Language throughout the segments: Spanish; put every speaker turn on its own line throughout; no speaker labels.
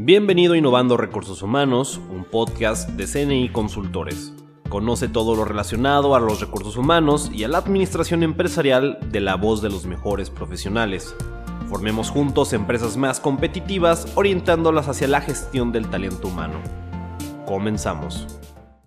Bienvenido a Innovando Recursos Humanos, un podcast de CNI Consultores. Conoce todo lo relacionado a los recursos humanos y a la administración empresarial de la voz de los mejores profesionales. Formemos juntos empresas más competitivas orientándolas hacia la gestión del talento humano. Comenzamos.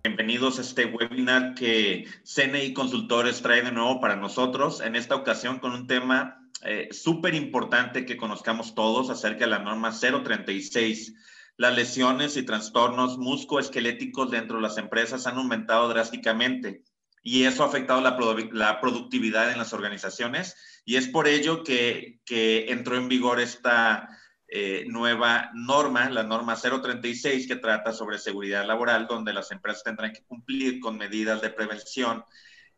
Bienvenidos a este webinar que CNI Consultores trae de nuevo para nosotros, en esta ocasión con un tema eh, súper importante que conozcamos todos acerca de la norma 036. Las lesiones y trastornos muscoesqueléticos dentro de las empresas han aumentado drásticamente y eso ha afectado la, productividad en las organizaciones y es por ello que, entró en vigor esta eh, nueva norma, la norma 036, que trata sobre seguridad laboral, donde las empresas tendrán que cumplir con medidas de prevención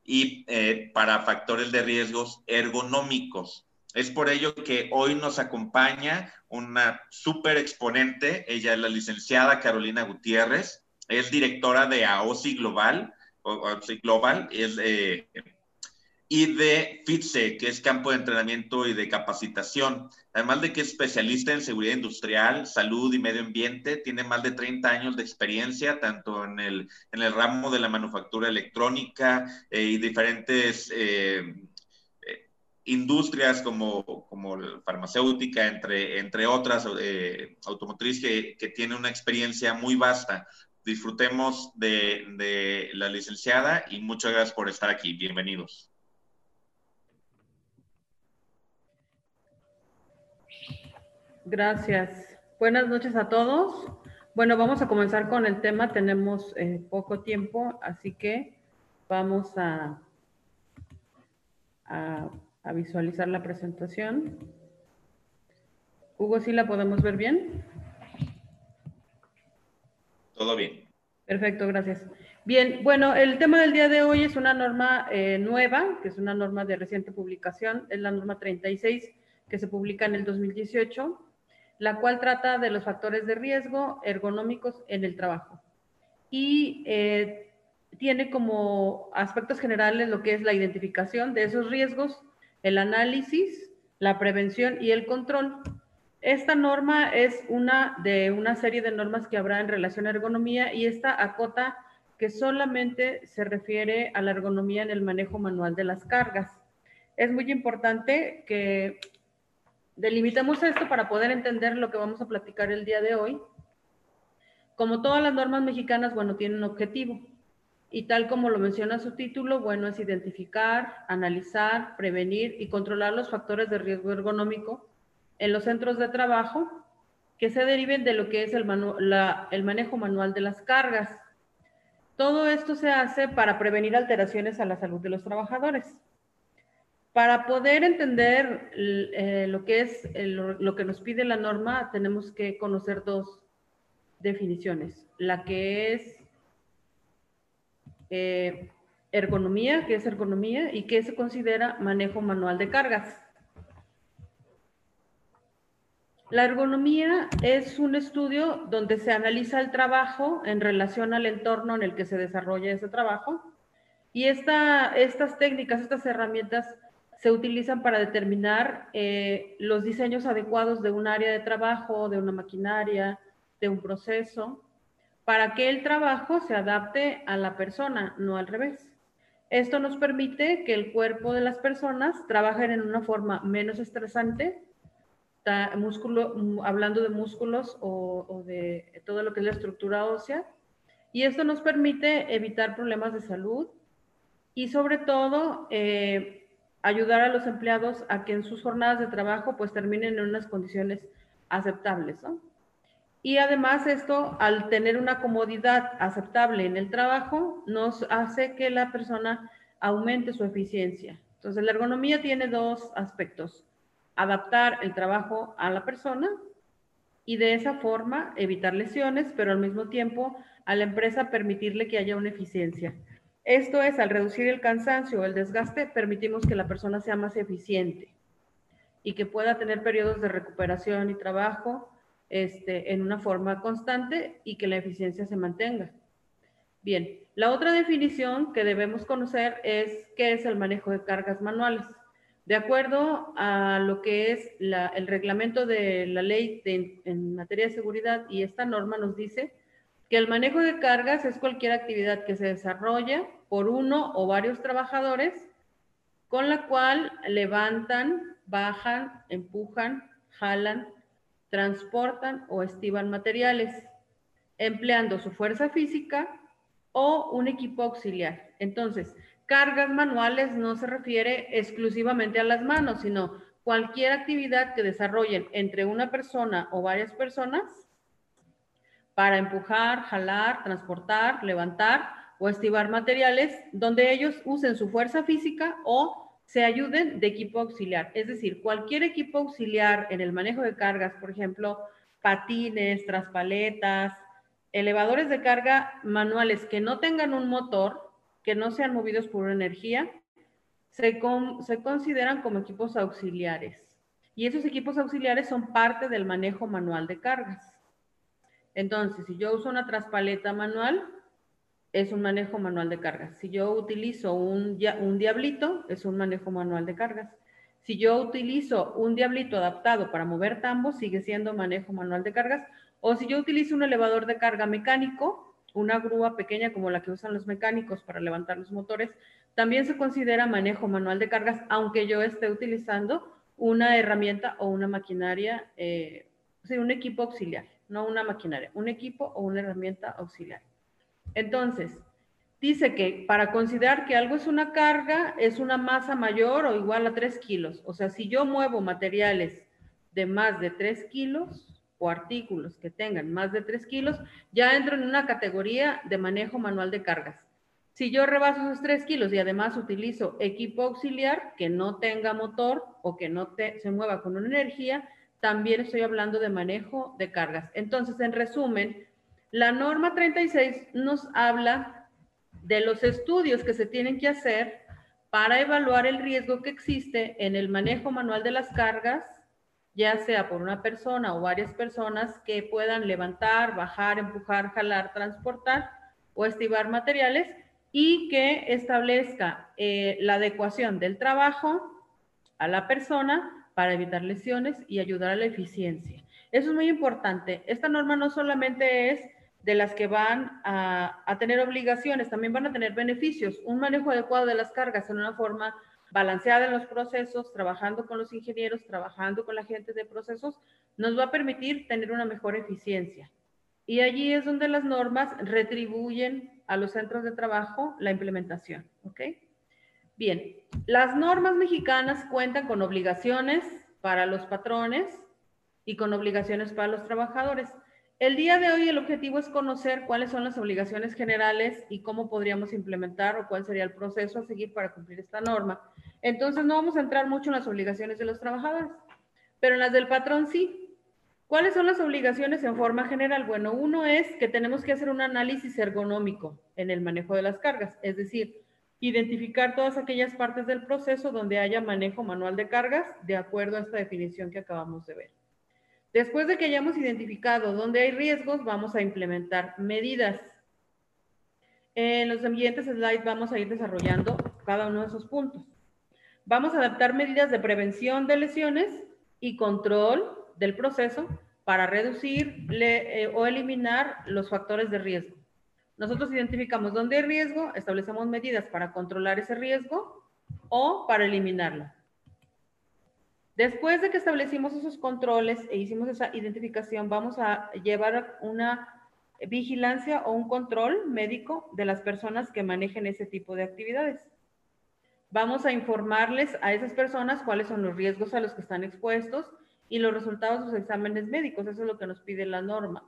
y eh, para factores de riesgos ergonómicos. Es por ello que hoy nos acompaña una súper exponente. Ella es la licenciada Carolina Gutiérrez. Es directora de AOSI Global, Global es, y de FITSE, que es campo de entrenamiento y de capacitación. Además de que es especialista en seguridad industrial, salud y medio ambiente, tiene más de 30 años de experiencia, tanto en el, en el ramo de la manufactura electrónica eh, y diferentes... Eh, industrias como, como farmacéutica, entre, entre otras, eh, automotriz, que, que, tiene una experiencia muy vasta. Disfrutemos de, de la licenciada y muchas gracias por estar aquí. Bienvenidos.
Gracias. Buenas noches a todos. Bueno, vamos a comenzar con el tema. Tenemos eh, poco tiempo, así que vamos a, a a visualizar la presentación. Hugo, ¿sí la podemos ver bien?
Todo bien.
Perfecto, gracias. Bien, bueno, el tema del día de hoy es una norma eh, nueva, que es una norma de reciente publicación, es la norma 36, que se publica en el 2018, la cual trata de los factores de riesgo ergonómicos en el trabajo. Y eh, tiene como aspectos generales lo que es la identificación de esos riesgos, el análisis, la prevención y el control. Esta norma es una de una serie de normas que habrá en relación a ergonomía y esta acota que solamente se refiere a la ergonomía en el manejo manual de las cargas. Es muy importante que delimitemos esto para poder entender lo que vamos a platicar el día de hoy. Como todas las normas mexicanas, bueno, tienen un objetivo. Y tal como lo menciona su título, bueno, es identificar, analizar, prevenir y controlar los factores de riesgo ergonómico en los centros de trabajo que se deriven de lo que es el, el manejo manual de las cargas. Todo esto se hace para prevenir alteraciones a la salud de los trabajadores. Para poder entender eh, lo que es lo que nos pide la norma, tenemos que conocer dos definiciones. La que es eh, ergonomía, qué es ergonomía y qué se considera manejo manual de cargas. La ergonomía es un estudio donde se analiza el trabajo en relación al entorno en el que se desarrolla ese trabajo y estas técnicas, estas herramientas se utilizan para determinar eh, los diseños adecuados de un área de trabajo, de una maquinaria, de un proceso, para que el trabajo se adapte a la persona, no al revés. Esto nos permite que el cuerpo de las personas trabajen en una forma menos estresante, músculo, hablando de músculos o, de todo lo que es la estructura ósea, y esto nos permite evitar problemas de salud y sobre todo eh, ayudar a los empleados a que en sus jornadas de trabajo pues terminen en unas condiciones aceptables. ¿no? Y además esto, al tener una comodidad aceptable en el trabajo, nos hace que la persona aumente su eficiencia. Entonces, la ergonomía tiene dos aspectos. Adaptar el trabajo a la persona y de esa forma evitar lesiones, pero al mismo tiempo a la empresa permitirle que haya una eficiencia. Esto es, al reducir el cansancio o el desgaste, permitimos que la persona sea más eficiente y que pueda tener periodos de recuperación y trabajo este, en una forma constante y que la eficiencia se mantenga. Bien, la otra definición que debemos conocer es qué es el manejo de cargas manuales. De acuerdo a lo que es el reglamento de la ley en materia de seguridad y esta norma nos dice que el manejo de cargas es cualquier actividad que se desarrolla por uno o varios trabajadores con la cual levantan, bajan, empujan, jalan, transportan o estivan materiales, empleando su fuerza física o un equipo auxiliar. Entonces, cargas manuales no se refiere exclusivamente a las manos, sino cualquier actividad que desarrollen entre una persona o varias personas para empujar, jalar, transportar, levantar o estivar materiales donde ellos usen su fuerza física o se ayuden de equipo auxiliar. Es decir, cualquier equipo auxiliar en el manejo de cargas, por ejemplo, patines, traspaletas, elevadores de carga manuales que no tengan un motor, que no sean movidos por energía, se, consideran como equipos auxiliares. Y esos equipos auxiliares son parte del manejo manual de cargas. Entonces, si yo uso una traspaleta manual, es un manejo manual de cargas. Si yo utilizo un, un diablito, es un manejo manual de cargas. Si yo utilizo un diablito adaptado para mover tambos, sigue siendo manejo manual de cargas. O si yo utilizo un elevador de carga mecánico, una grúa pequeña como la que usan los mecánicos para levantar los motores, también se considera manejo manual de cargas, aunque yo esté utilizando una herramienta o una maquinaria, eh, un equipo auxiliar no una maquinaria, un equipo o una herramienta auxiliar. Entonces, dice que para considerar que algo es una carga, es una masa mayor o igual a 3 kilos. O sea, si yo muevo materiales de más de 3 kilos o artículos que tengan más de 3 kilos, ya entro en una categoría de manejo manual de cargas. Si yo rebaso esos 3 kilos y además utilizo equipo auxiliar que no tenga motor o que no se mueva con una energía, también estoy hablando de manejo de cargas. Entonces, en resumen, la norma 36 nos habla de los estudios que se tienen que hacer para evaluar el riesgo que existe en el manejo manual de las cargas, ya sea por una persona o varias personas que puedan levantar, bajar, empujar, jalar, transportar o estivar materiales y que establezca eh, la adecuación del trabajo a la persona para evitar lesiones y ayudar a la eficiencia. Eso es muy importante. Esta norma no solamente es de las que van a, tener obligaciones, también van a tener beneficios. Un manejo adecuado de las cargas en una forma balanceada en los procesos, trabajando con los ingenieros, trabajando con la gente de procesos, nos va a permitir tener una mejor eficiencia. Y allí es donde las normas retribuyen a los centros de trabajo la implementación. ¿ok?, Bien, las normas mexicanas cuentan con obligaciones para los patrones y con obligaciones para los trabajadores. El día de hoy el objetivo es conocer cuáles son las obligaciones generales y cómo podríamos implementar o cuál sería el proceso a seguir para cumplir esta norma. Entonces no vamos a entrar mucho en las obligaciones de los trabajadores, pero en las del patrón sí. ¿Cuáles son las obligaciones en forma general? Bueno, uno es que tenemos que hacer un análisis ergonómico en el manejo de las cargas, es decir, identificar todas aquellas partes del proceso donde haya manejo manual de cargas de acuerdo a esta definición que acabamos de ver. Después de que hayamos identificado dónde hay riesgos, vamos a implementar medidas. En los siguientes slides vamos a ir desarrollando cada uno de esos puntos. Vamos a adaptar medidas de prevención de lesiones y control del proceso para reducir eh, o eliminar los factores de riesgo. Nosotros identificamos dónde hay riesgo, establecemos medidas para controlar ese riesgo o para eliminarlo. Después de que establecimos esos controles e hicimos esa identificación, vamos a llevar una vigilancia o un control médico de las personas que manejen ese tipo de actividades. Vamos a informarles a esas personas cuáles son los riesgos a los que están expuestos y los resultados de sus exámenes médicos. Eso es lo que nos pide la norma.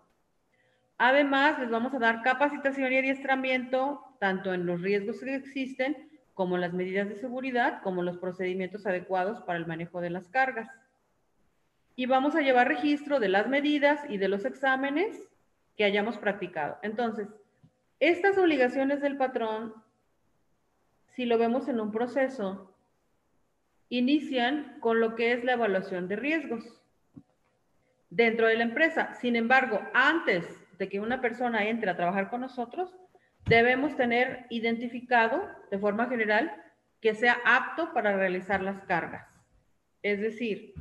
Además, les vamos a dar capacitación y adiestramiento tanto en los riesgos que existen como las medidas de seguridad, como los procedimientos adecuados para el manejo de las cargas. Y vamos a llevar registro de las medidas y de los exámenes que hayamos practicado. Entonces, estas obligaciones del patrón, si lo vemos en un proceso, inician con lo que es la evaluación de riesgos dentro de la empresa. Sin embargo, antes de que una persona entre a trabajar con nosotros, debemos tener identificado de forma general que sea apto para realizar las cargas. Es decir,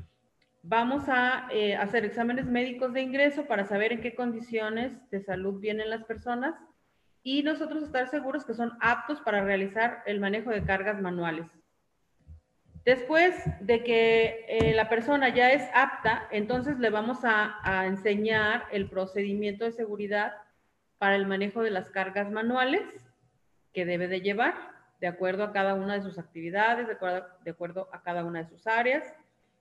vamos a eh, hacer exámenes médicos de ingreso para saber en qué condiciones de salud vienen las personas y nosotros estar seguros que son aptos para realizar el manejo de cargas manuales. Después de que eh, la persona ya es apta, entonces le vamos a, enseñar el procedimiento de seguridad para el manejo de las cargas manuales que debe de llevar de acuerdo a cada una de sus actividades, de acuerdo, a cada una de sus áreas.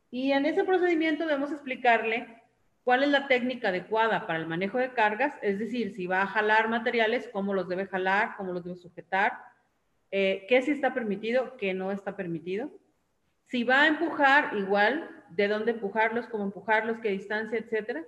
Y en ese procedimiento debemos explicarle cuál es la técnica adecuada para el manejo de cargas, es decir, si va a jalar materiales, cómo los debe jalar, cómo los debe sujetar, eh, qué sí está permitido, qué no está permitido si va a empujar, igual, de dónde empujarlos, cómo empujarlos, qué distancia, etcétera.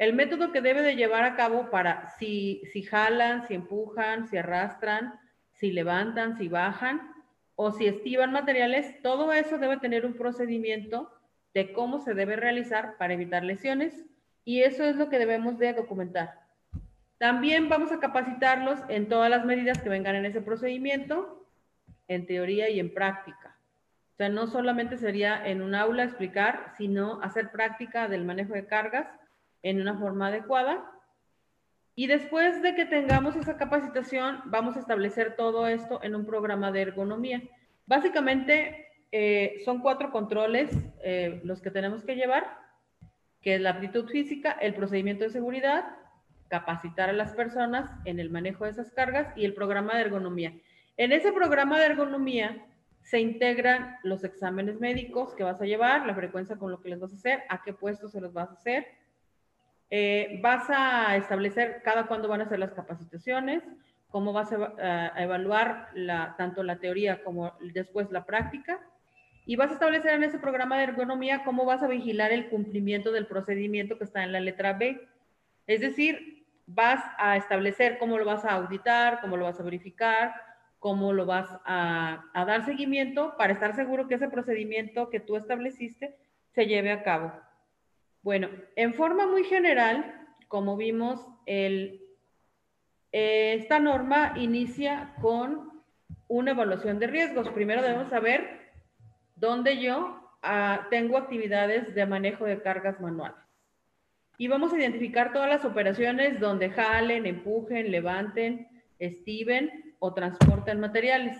El método que debe de llevar a cabo para si, si jalan, si empujan, si arrastran, si levantan, si bajan o si estivan materiales, todo eso debe tener un procedimiento de cómo se debe realizar para evitar lesiones y eso es lo que debemos de documentar. También vamos a capacitarlos en todas las medidas que vengan en ese procedimiento, en teoría y en práctica sea, no solamente sería en un aula explicar, sino hacer práctica del manejo de cargas en una forma adecuada. Y después de que tengamos esa capacitación, vamos a establecer todo esto en un programa de ergonomía. Básicamente, eh, son cuatro controles eh, los que tenemos que llevar, que es la aptitud física, el procedimiento de seguridad, capacitar a las personas en el manejo de esas cargas y el programa de ergonomía. En ese programa de ergonomía se integran los exámenes médicos que vas a llevar, la frecuencia con lo que les vas a hacer, a qué puesto se los vas a hacer. Eh, vas a establecer cada cuándo van a ser las capacitaciones, cómo vas a, evaluar tanto la teoría como después la práctica. Y vas a establecer en ese programa de ergonomía cómo vas a vigilar el cumplimiento del procedimiento que está en la letra B. Es decir, vas a establecer cómo lo vas a auditar, cómo lo vas a verificar, cómo lo vas a, dar seguimiento para estar seguro que ese procedimiento que tú estableciste se lleve a cabo. Bueno, en forma muy general, como vimos, el, esta norma inicia con una evaluación de riesgos. Primero debemos saber dónde yo ah, tengo actividades de manejo de cargas manuales. Y vamos a identificar todas las operaciones donde jalen, empujen, levanten, estiven o transporten materiales,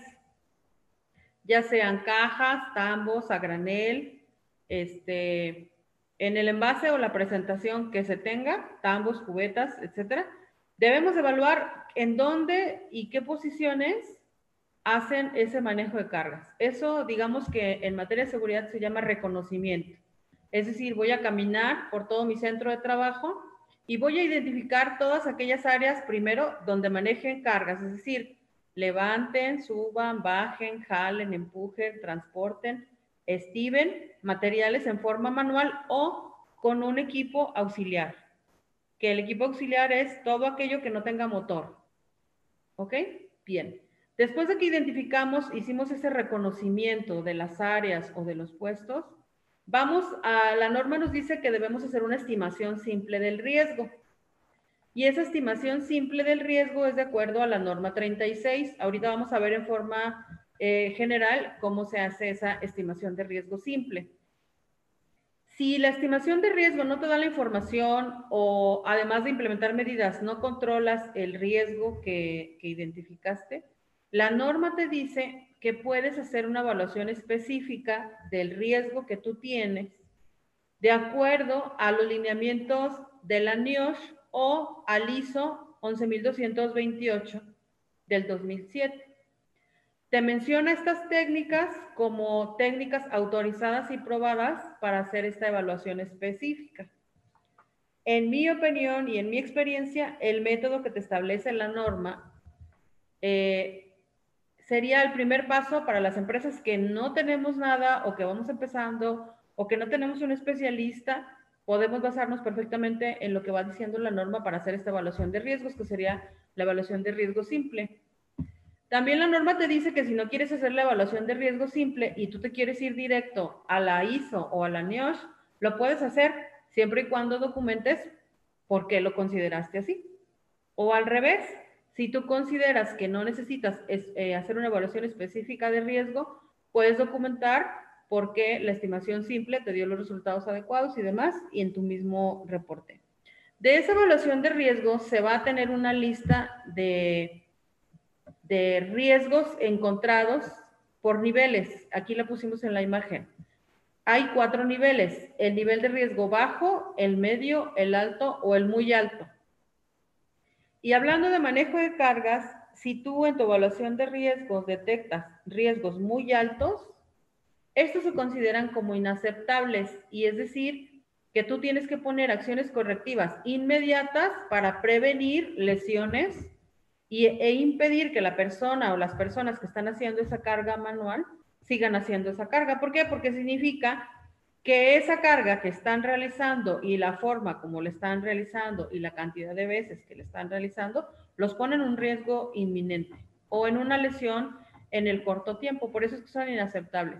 ya sean cajas, tambos, a granel, este, en el envase o la presentación que se tenga, tambos, cubetas, etcétera. Debemos evaluar en dónde y qué posiciones hacen ese manejo de cargas. Eso, digamos que en materia de seguridad se llama reconocimiento. Es decir, voy a caminar por todo mi centro de trabajo y voy a identificar todas aquellas áreas primero donde manejen cargas, es decir, levanten, suban, bajen, jalen, empujen, transporten, estiven materiales en forma manual o con un equipo auxiliar. Que el equipo auxiliar es todo aquello que no tenga motor. ¿Ok? Bien. Después de que identificamos, hicimos ese reconocimiento de las áreas o de los puestos, vamos a, la norma nos dice que debemos hacer una estimación simple del riesgo. Y esa estimación simple del riesgo es de acuerdo a la norma 36. Ahorita vamos a ver en forma eh, general cómo se hace esa estimación de riesgo simple. Si la estimación de riesgo no te da la información o además de implementar medidas no controlas el riesgo que, que identificaste, la norma te dice que puedes hacer una evaluación específica del riesgo que tú tienes de acuerdo a los lineamientos de la NIOSH o al ISO 11228 del 2007. Te menciona estas técnicas como técnicas autorizadas y probadas para hacer esta evaluación específica. En mi opinión y en mi experiencia, el método que te establece la norma eh, sería el primer paso para las empresas que no tenemos nada o que vamos empezando o que no tenemos un especialista podemos basarnos perfectamente en lo que va diciendo la norma para hacer esta evaluación de riesgos, que sería la evaluación de riesgo simple. También la norma te dice que si no quieres hacer la evaluación de riesgo simple y tú te quieres ir directo a la ISO o a la NIOSH, lo puedes hacer siempre y cuando documentes por qué lo consideraste así. O al revés, Si tú consideras que no necesitas eh, hacer una evaluación específica de riesgo, puedes documentar por qué la estimación simple te dio los resultados adecuados y demás, y en tu mismo reporte. De esa evaluación de riesgo se va a tener una lista de, de riesgos encontrados por niveles. Aquí la pusimos en la imagen. Hay cuatro niveles. El nivel de riesgo bajo, el medio, el alto o el muy alto. Y hablando de manejo de cargas, si tú en tu evaluación de riesgos detectas riesgos muy altos, estos se consideran como inaceptables y es decir, que tú tienes que poner acciones correctivas inmediatas para prevenir lesiones y, e impedir que la persona o las personas que están haciendo esa carga manual sigan haciendo esa carga. ¿Por qué? Porque significa que esa carga que están realizando y la forma como le están realizando y la cantidad de veces que le están realizando, los pone en un riesgo inminente o en una lesión en el corto tiempo. Por eso es que son inaceptables.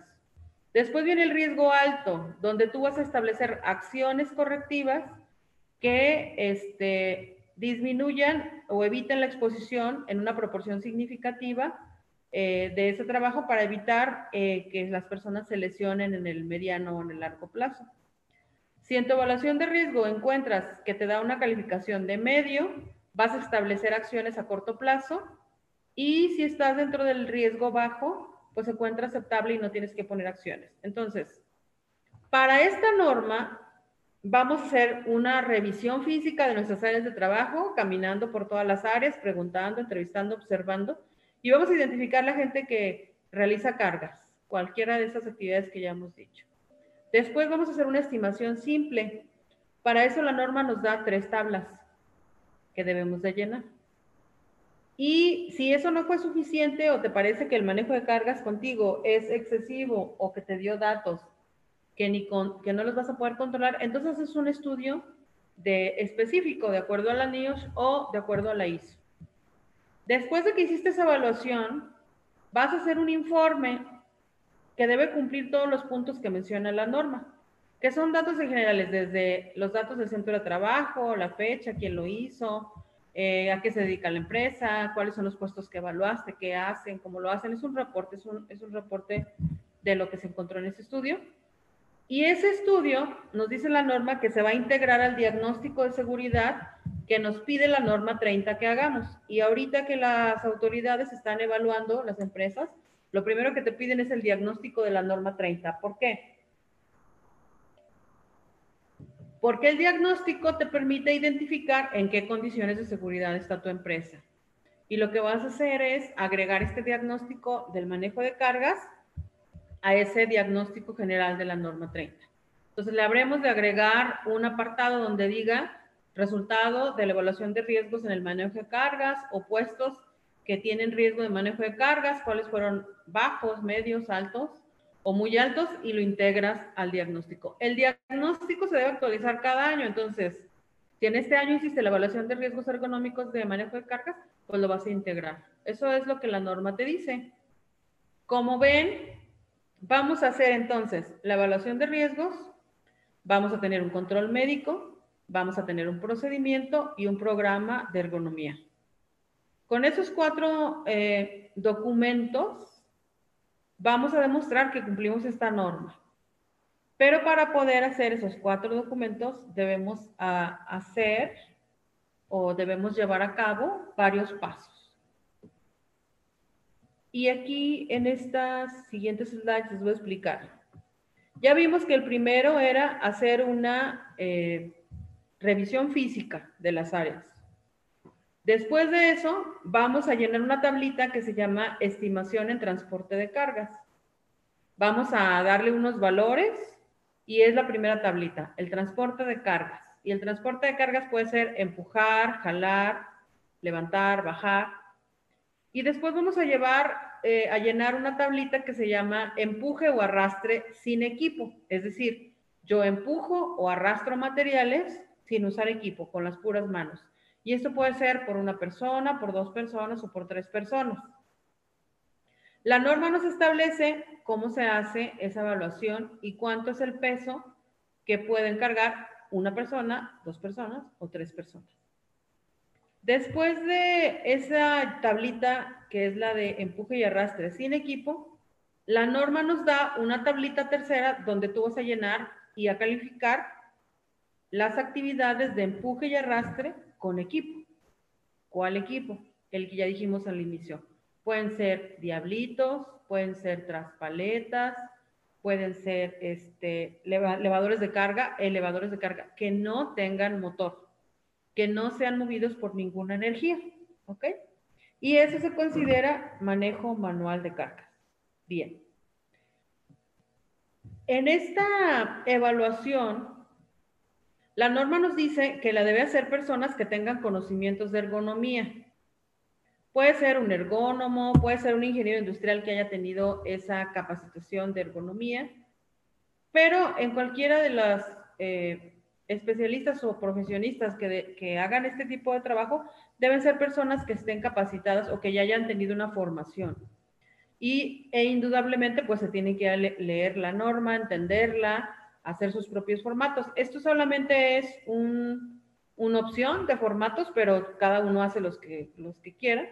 Después viene el riesgo alto, donde tú vas a establecer acciones correctivas que este, disminuyan o eviten la exposición en una proporción significativa eh, de ese trabajo para evitar eh, que las personas se lesionen en el mediano o en el largo plazo. Si en tu evaluación de riesgo encuentras que te da una calificación de medio, vas a establecer acciones a corto plazo y si estás dentro del riesgo bajo, pues se encuentra aceptable y no tienes que poner acciones. Entonces, para esta norma, vamos a hacer una revisión física de nuestras áreas de trabajo, caminando por todas las áreas, preguntando, entrevistando, observando y vamos a identificar la gente que realiza cargas, cualquiera de esas actividades que ya hemos dicho. Después vamos a hacer una estimación simple. Para eso la norma nos da tres tablas que debemos de llenar. Y si eso no fue suficiente o te parece que el manejo de cargas contigo es excesivo o que te dio datos que, ni que no los vas a poder controlar, entonces es un estudio de específico de acuerdo a la NIOSH o de acuerdo a la ISO. Después de que hiciste esa evaluación, vas a hacer un informe que debe cumplir todos los puntos que menciona la norma, que son datos en generales, desde los datos del centro de trabajo, la fecha, quién lo hizo, eh, a qué se dedica la empresa, cuáles son los puestos que evaluaste, qué hacen, cómo lo hacen. Es un reporte, es un, es un reporte de lo que se encontró en ese estudio. Y ese estudio nos dice la norma que se va a integrar al diagnóstico de seguridad que nos pide la norma 30 que hagamos. Y ahorita que las autoridades están evaluando las empresas, lo primero que te piden es el diagnóstico de la norma 30. ¿Por qué? Porque el diagnóstico te permite identificar en qué condiciones de seguridad está tu empresa. Y lo que vas a hacer es agregar este diagnóstico del manejo de cargas a ese diagnóstico general de la norma 30. Entonces le habremos de agregar un apartado donde diga resultado de la evaluación de riesgos en el manejo de cargas o puestos que tienen riesgo de manejo de cargas, cuáles fueron bajos, medios, altos o muy altos y lo integras al diagnóstico. El diagnóstico se debe actualizar cada año, entonces, si en este año hiciste la evaluación de riesgos ergonómicos de manejo de cargas, pues lo vas a integrar. Eso es lo que la norma te dice. Como ven, Vamos a hacer entonces la evaluación de riesgos, vamos a tener un control médico, vamos a tener un procedimiento y un programa de ergonomía. Con esos cuatro eh, documentos vamos a demostrar que cumplimos esta norma. Pero para poder hacer esos cuatro documentos debemos ah, hacer o debemos llevar a cabo varios pasos. Y aquí en estas siguientes slides les voy a explicar. Ya vimos que el primero era hacer una eh, revisión física de las áreas. Después de eso, vamos a llenar una tablita que se llama estimación en transporte de cargas. Vamos a darle unos valores y es la primera tablita, el transporte de cargas. Y el transporte de cargas puede ser empujar, jalar, levantar, bajar. Y después vamos a llevar, eh, a llenar una tablita que se llama empuje o arrastre sin equipo. Es decir, yo empujo o arrastro materiales sin usar equipo, con las puras manos. Y esto puede ser por una persona, por dos personas o por tres personas. La norma nos establece cómo se hace esa evaluación y cuánto es el peso que pueden cargar una persona, dos personas o tres personas. Después de esa tablita que es la de empuje y arrastre sin equipo, la norma nos da una tablita tercera donde tú vas a llenar y a calificar las actividades de empuje y arrastre con equipo. ¿Cuál equipo? El que ya dijimos al inicio. Pueden ser diablitos, pueden ser traspaletas, pueden ser este, elevadores de carga, elevadores de carga que no tengan motor, que no sean movidos por ninguna energía, ¿ok? Y eso se considera manejo manual de cargas. Bien. En esta evaluación, la norma nos dice que la debe hacer personas que tengan conocimientos de ergonomía. Puede ser un ergónomo, puede ser un ingeniero industrial que haya tenido esa capacitación de ergonomía, pero en cualquiera de las eh, especialistas o profesionistas que, que hagan este tipo de trabajo, deben ser personas que estén capacitadas o que ya hayan tenido una formación. Y e indudablemente pues se tiene que leer la norma, entenderla, hacer sus propios formatos. Esto solamente es un, una opción de formatos, pero cada uno hace los que, los que quiera.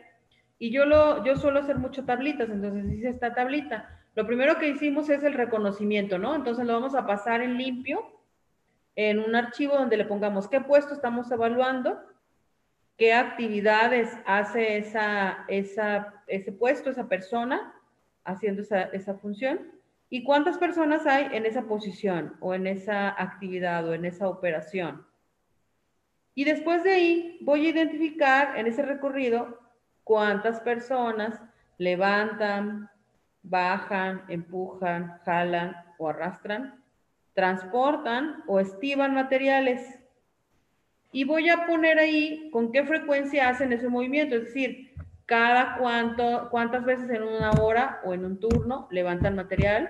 Y yo, lo, yo suelo hacer mucho tablitas, entonces hice esta tablita. Lo primero que hicimos es el reconocimiento, ¿no? Entonces lo vamos a pasar en limpio, en un archivo donde le pongamos qué puesto estamos evaluando, qué actividades hace esa, esa, ese puesto, esa persona haciendo esa, esa función, y cuántas personas hay en esa posición o en esa actividad o en esa operación. Y después de ahí voy a identificar en ese recorrido cuántas personas levantan, bajan, empujan, jalan o arrastran, transportan o estivan materiales. Y voy a poner ahí con qué frecuencia hacen ese movimiento, es decir, cada cuánto, cuántas veces en una hora o en un turno levantan material,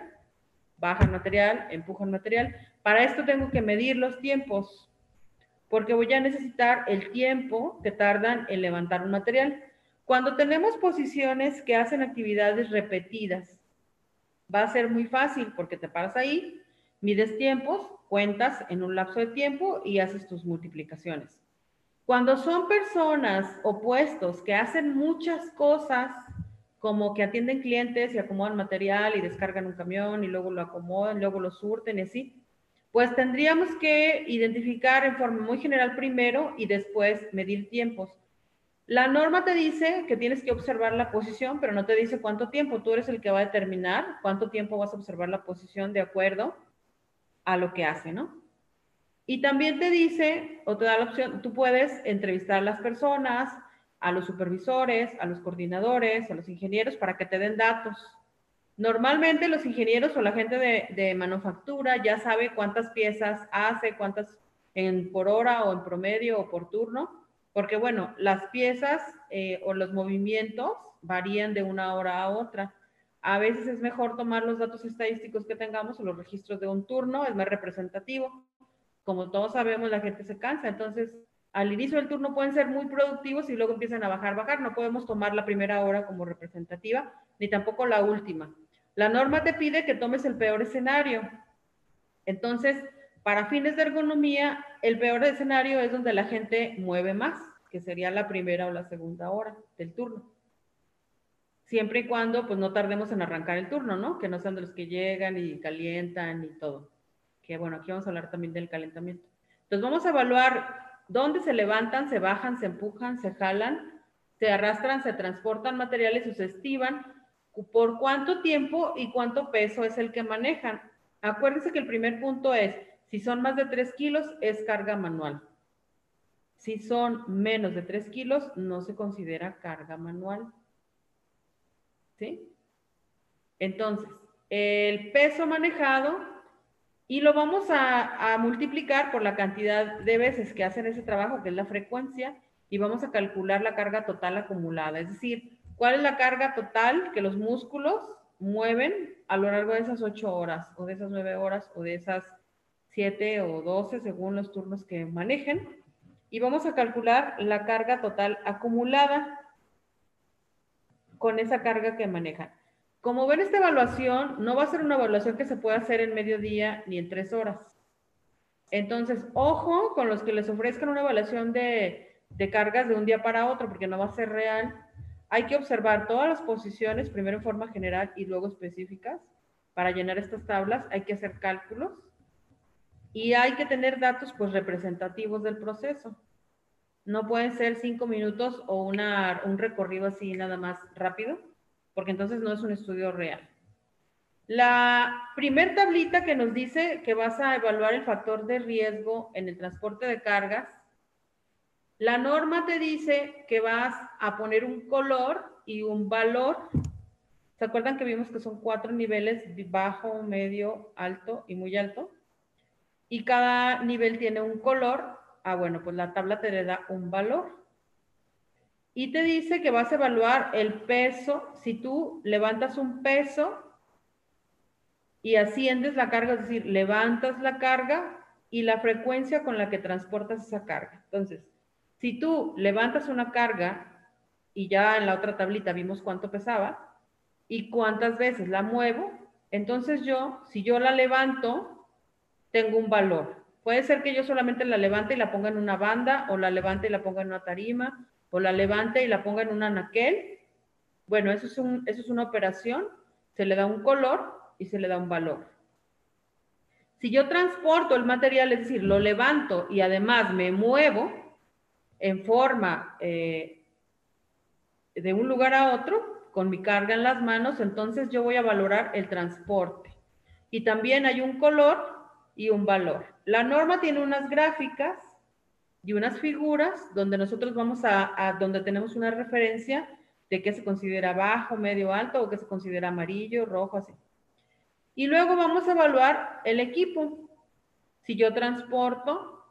bajan material, empujan material. Para esto tengo que medir los tiempos, porque voy a necesitar el tiempo que tardan en levantar un material. Cuando tenemos posiciones que hacen actividades repetidas, va a ser muy fácil porque te paras ahí, mides tiempos, cuentas en un lapso de tiempo y haces tus multiplicaciones. Cuando son personas opuestos que hacen muchas cosas, como que atienden clientes y acomodan material y descargan un camión y luego lo acomodan, luego lo surten y así, pues tendríamos que identificar en forma muy general primero y después medir tiempos. La norma te dice que tienes que observar la posición, pero no te dice cuánto tiempo. Tú eres el que va a determinar cuánto tiempo vas a observar la posición de acuerdo a lo que hace, ¿no? Y también te dice, o te da la opción, tú puedes entrevistar a las personas, a los supervisores, a los coordinadores, a los ingenieros para que te den datos. Normalmente los ingenieros o la gente de, de manufactura ya sabe cuántas piezas hace, cuántas en, por hora o en promedio o por turno, porque bueno, las piezas eh, o los movimientos varían de una hora a otra. A veces es mejor tomar los datos estadísticos que tengamos o los registros de un turno, es más representativo. Como todos sabemos, la gente se cansa, entonces al inicio del turno pueden ser muy productivos y luego empiezan a bajar, bajar. No podemos tomar la primera hora como representativa, ni tampoco la última. La norma te pide que tomes el peor escenario. Entonces, para fines de ergonomía, el peor escenario es donde la gente mueve más, que sería la primera o la segunda hora del turno. Siempre y cuando pues no tardemos en arrancar el turno, ¿no? Que no sean de los que llegan y calientan y todo. Que bueno, aquí vamos a hablar también del calentamiento. Entonces vamos a evaluar dónde se levantan, se bajan, se empujan, se jalan, se arrastran, se transportan materiales o se estivan, por cuánto tiempo y cuánto peso es el que manejan. Acuérdense que el primer punto es si son más de 3 kilos, es carga manual. Si son menos de 3 kilos, no se considera carga manual. ¿Sí? Entonces, el peso manejado y lo vamos a, multiplicar por la cantidad de veces que hacen ese trabajo, que es la frecuencia, y vamos a calcular la carga total acumulada. Es decir, cuál es la carga total que los músculos mueven a lo largo de esas 8 horas, o de esas 9 horas, o de esas 7 o 12 según los turnos que manejen. Y vamos a calcular la carga total acumulada con esa carga que manejan. Como ven, esta evaluación no va a ser una evaluación que se pueda hacer en medio día ni en tres horas. Entonces, ojo con los que les ofrezcan una evaluación de, de cargas de un día para otro, porque no va a ser real. Hay que observar todas las posiciones, primero en forma general y luego específicas. Para llenar estas tablas hay que hacer cálculos y hay que tener datos pues representativos del proceso. No pueden ser cinco minutos o un recorrido así nada más rápido, porque entonces no es un estudio real. La primer tablita que nos dice que vas a evaluar el factor de riesgo en el transporte de cargas, la norma te dice que vas a poner un color y un valor. ¿Se acuerdan que vimos que son cuatro niveles, bajo, medio, alto y muy alto? Y cada nivel tiene un color. Ah, bueno, pues la tabla te le da un valor. Y te dice que vas a evaluar el peso. Si tú levantas un peso y asciendes la carga, es decir, levantas la carga y la frecuencia con la que transportas esa carga. Entonces, si tú levantas una carga y ya en la otra tablita vimos cuánto pesaba y cuántas veces la muevo, entonces yo, si yo la levanto, tengo un valor. Puede ser que yo solamente la levante y la ponga en una banda, o la levante y la ponga en una tarima, o la levante y la ponga en un anaquel. Bueno, eso es, un, eso es una operación, se le da un color y se le da un valor. Si yo transporto el material, es decir, lo levanto y además me muevo en forma eh, de un lugar a otro, con mi carga en las manos, entonces yo voy a valorar el transporte. Y también hay un color y un valor. La norma tiene unas gráficas y unas figuras donde nosotros vamos a, donde tenemos una referencia de qué se considera bajo, medio, alto o qué se considera amarillo, rojo, así. Y luego vamos a evaluar el equipo. Si yo transporto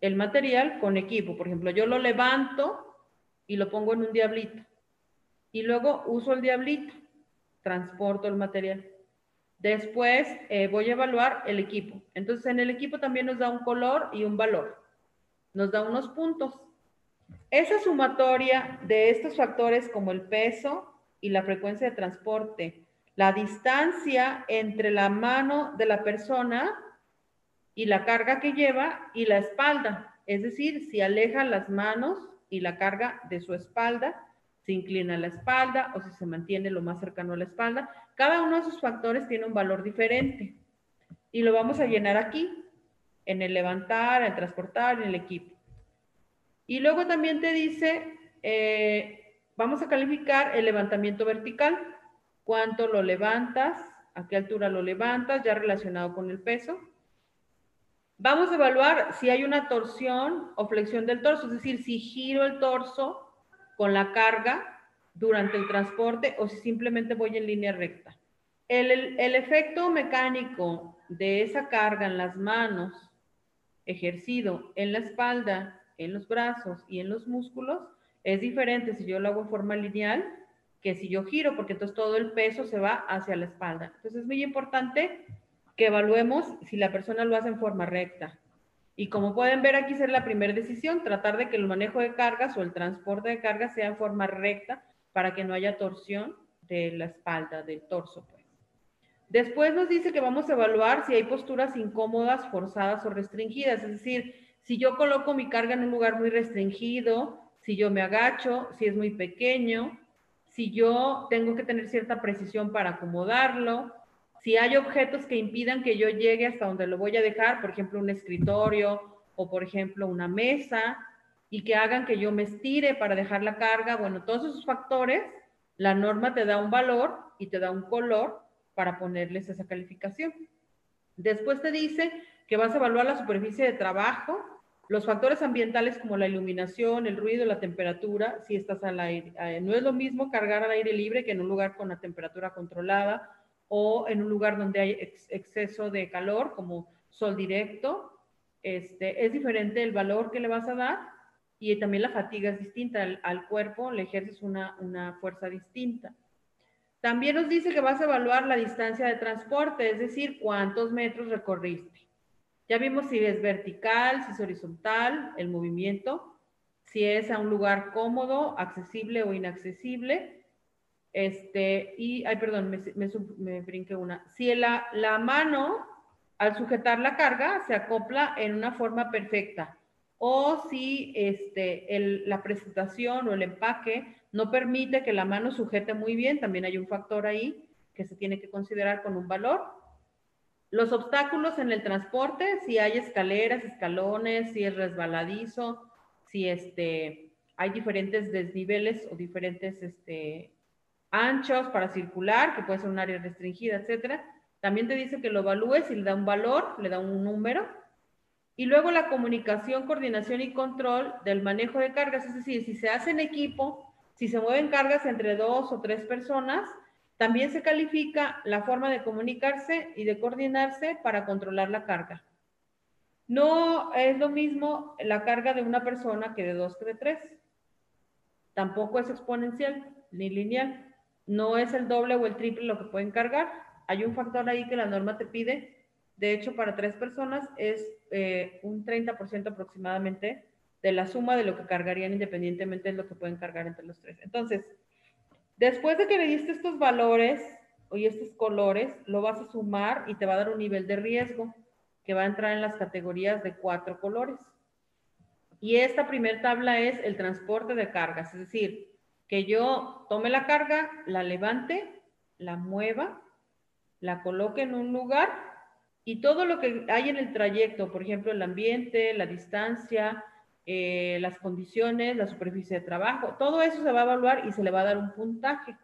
el material con equipo, por ejemplo, yo lo levanto y lo pongo en un diablito. Y luego uso el diablito, transporto el material. Después eh, voy a evaluar el equipo. Entonces en el equipo también nos da un color y un valor. Nos da unos puntos. Esa sumatoria de estos factores como el peso y la frecuencia de transporte, la distancia entre la mano de la persona y la carga que lleva y la espalda. Es decir, si aleja las manos y la carga de su espalda, se inclina la espalda o si se mantiene lo más cercano a la espalda. Cada uno de esos factores tiene un valor diferente. Y lo vamos a llenar aquí, en el levantar, en el transportar, en el equipo. Y luego también te dice, eh, vamos a calificar el levantamiento vertical, cuánto lo levantas, a qué altura lo levantas, ya relacionado con el peso. Vamos a evaluar si hay una torsión o flexión del torso, es decir, si giro el torso con la carga durante el transporte o si simplemente voy en línea recta. El, el, efecto mecánico de esa carga en las manos, ejercido en la espalda, en los brazos y en los músculos, es diferente si yo lo hago en forma lineal que si yo giro, porque entonces todo el peso se va hacia la espalda. Entonces es muy importante que evaluemos si la persona lo hace en forma recta. Y como pueden ver aquí, es la primera decisión, tratar de que el manejo de cargas o el transporte de cargas sea en forma recta para que no haya torsión de la espalda, del torso. Pues. Después nos dice que vamos a evaluar si hay posturas incómodas, forzadas o restringidas. Es decir, si yo coloco mi carga en un lugar muy restringido, si yo me agacho, si es muy pequeño, si yo tengo que tener cierta precisión para acomodarlo, si hay objetos que impidan que yo llegue hasta donde lo voy a dejar, por ejemplo, un escritorio o, por ejemplo, una mesa, y que hagan que yo me estire para dejar la carga, bueno, todos esos factores, la norma te da un valor y te da un color para ponerles esa calificación. Después te dice que vas a evaluar la superficie de trabajo, los factores ambientales como la iluminación, el ruido, la temperatura, si estás al aire. Eh, no es lo mismo cargar al aire libre que en un lugar con la temperatura controlada o en un lugar donde hay exceso de calor, como sol directo, este, es diferente el valor que le vas a dar y también la fatiga es distinta. Al, cuerpo le ejerces una, una, fuerza distinta. También nos dice que vas a evaluar la distancia de transporte, es decir, cuántos metros recorriste. Ya vimos si es vertical, si es horizontal, el movimiento, si es a un lugar cómodo, accesible o inaccesible este, y, ay, perdón, me, me, brinqué una. Si la, la mano, al sujetar la carga, se acopla en una forma perfecta o si este, la presentación o el empaque no permite que la mano sujete muy bien, también hay un factor ahí que se tiene que considerar con un valor. Los obstáculos en el transporte, si hay escaleras, escalones, si es resbaladizo, si este, hay diferentes desniveles o diferentes este, anchos para circular, que puede ser un área restringida, etcétera. También te dice que lo evalúes y le da un valor, le da un número. Y luego la comunicación, coordinación y control del manejo de cargas, es decir, si se hace en equipo, si se mueven cargas entre dos o tres personas, también se califica la forma de comunicarse y de coordinarse para controlar la carga. No es lo mismo la carga de una persona que de dos que de tres. Tampoco es exponencial ni lineal. No es el doble o el triple lo que pueden cargar. Hay un factor ahí que la norma te pide. De hecho, para tres personas es eh, un 30% aproximadamente de la suma de lo que cargarían independientemente de lo que pueden cargar entre los tres. Entonces, después de que le diste estos valores y estos colores, lo vas a sumar y te va a dar un nivel de riesgo que va a entrar en las categorías de cuatro colores. Y esta primera tabla es el transporte de cargas, es decir, que yo tome la carga, la levante, la mueva, la coloque en un lugar y todo lo que hay en el trayecto, por ejemplo, el ambiente, la distancia, eh, las condiciones, la superficie de trabajo, todo eso se va a evaluar y se le va a dar un puntaje.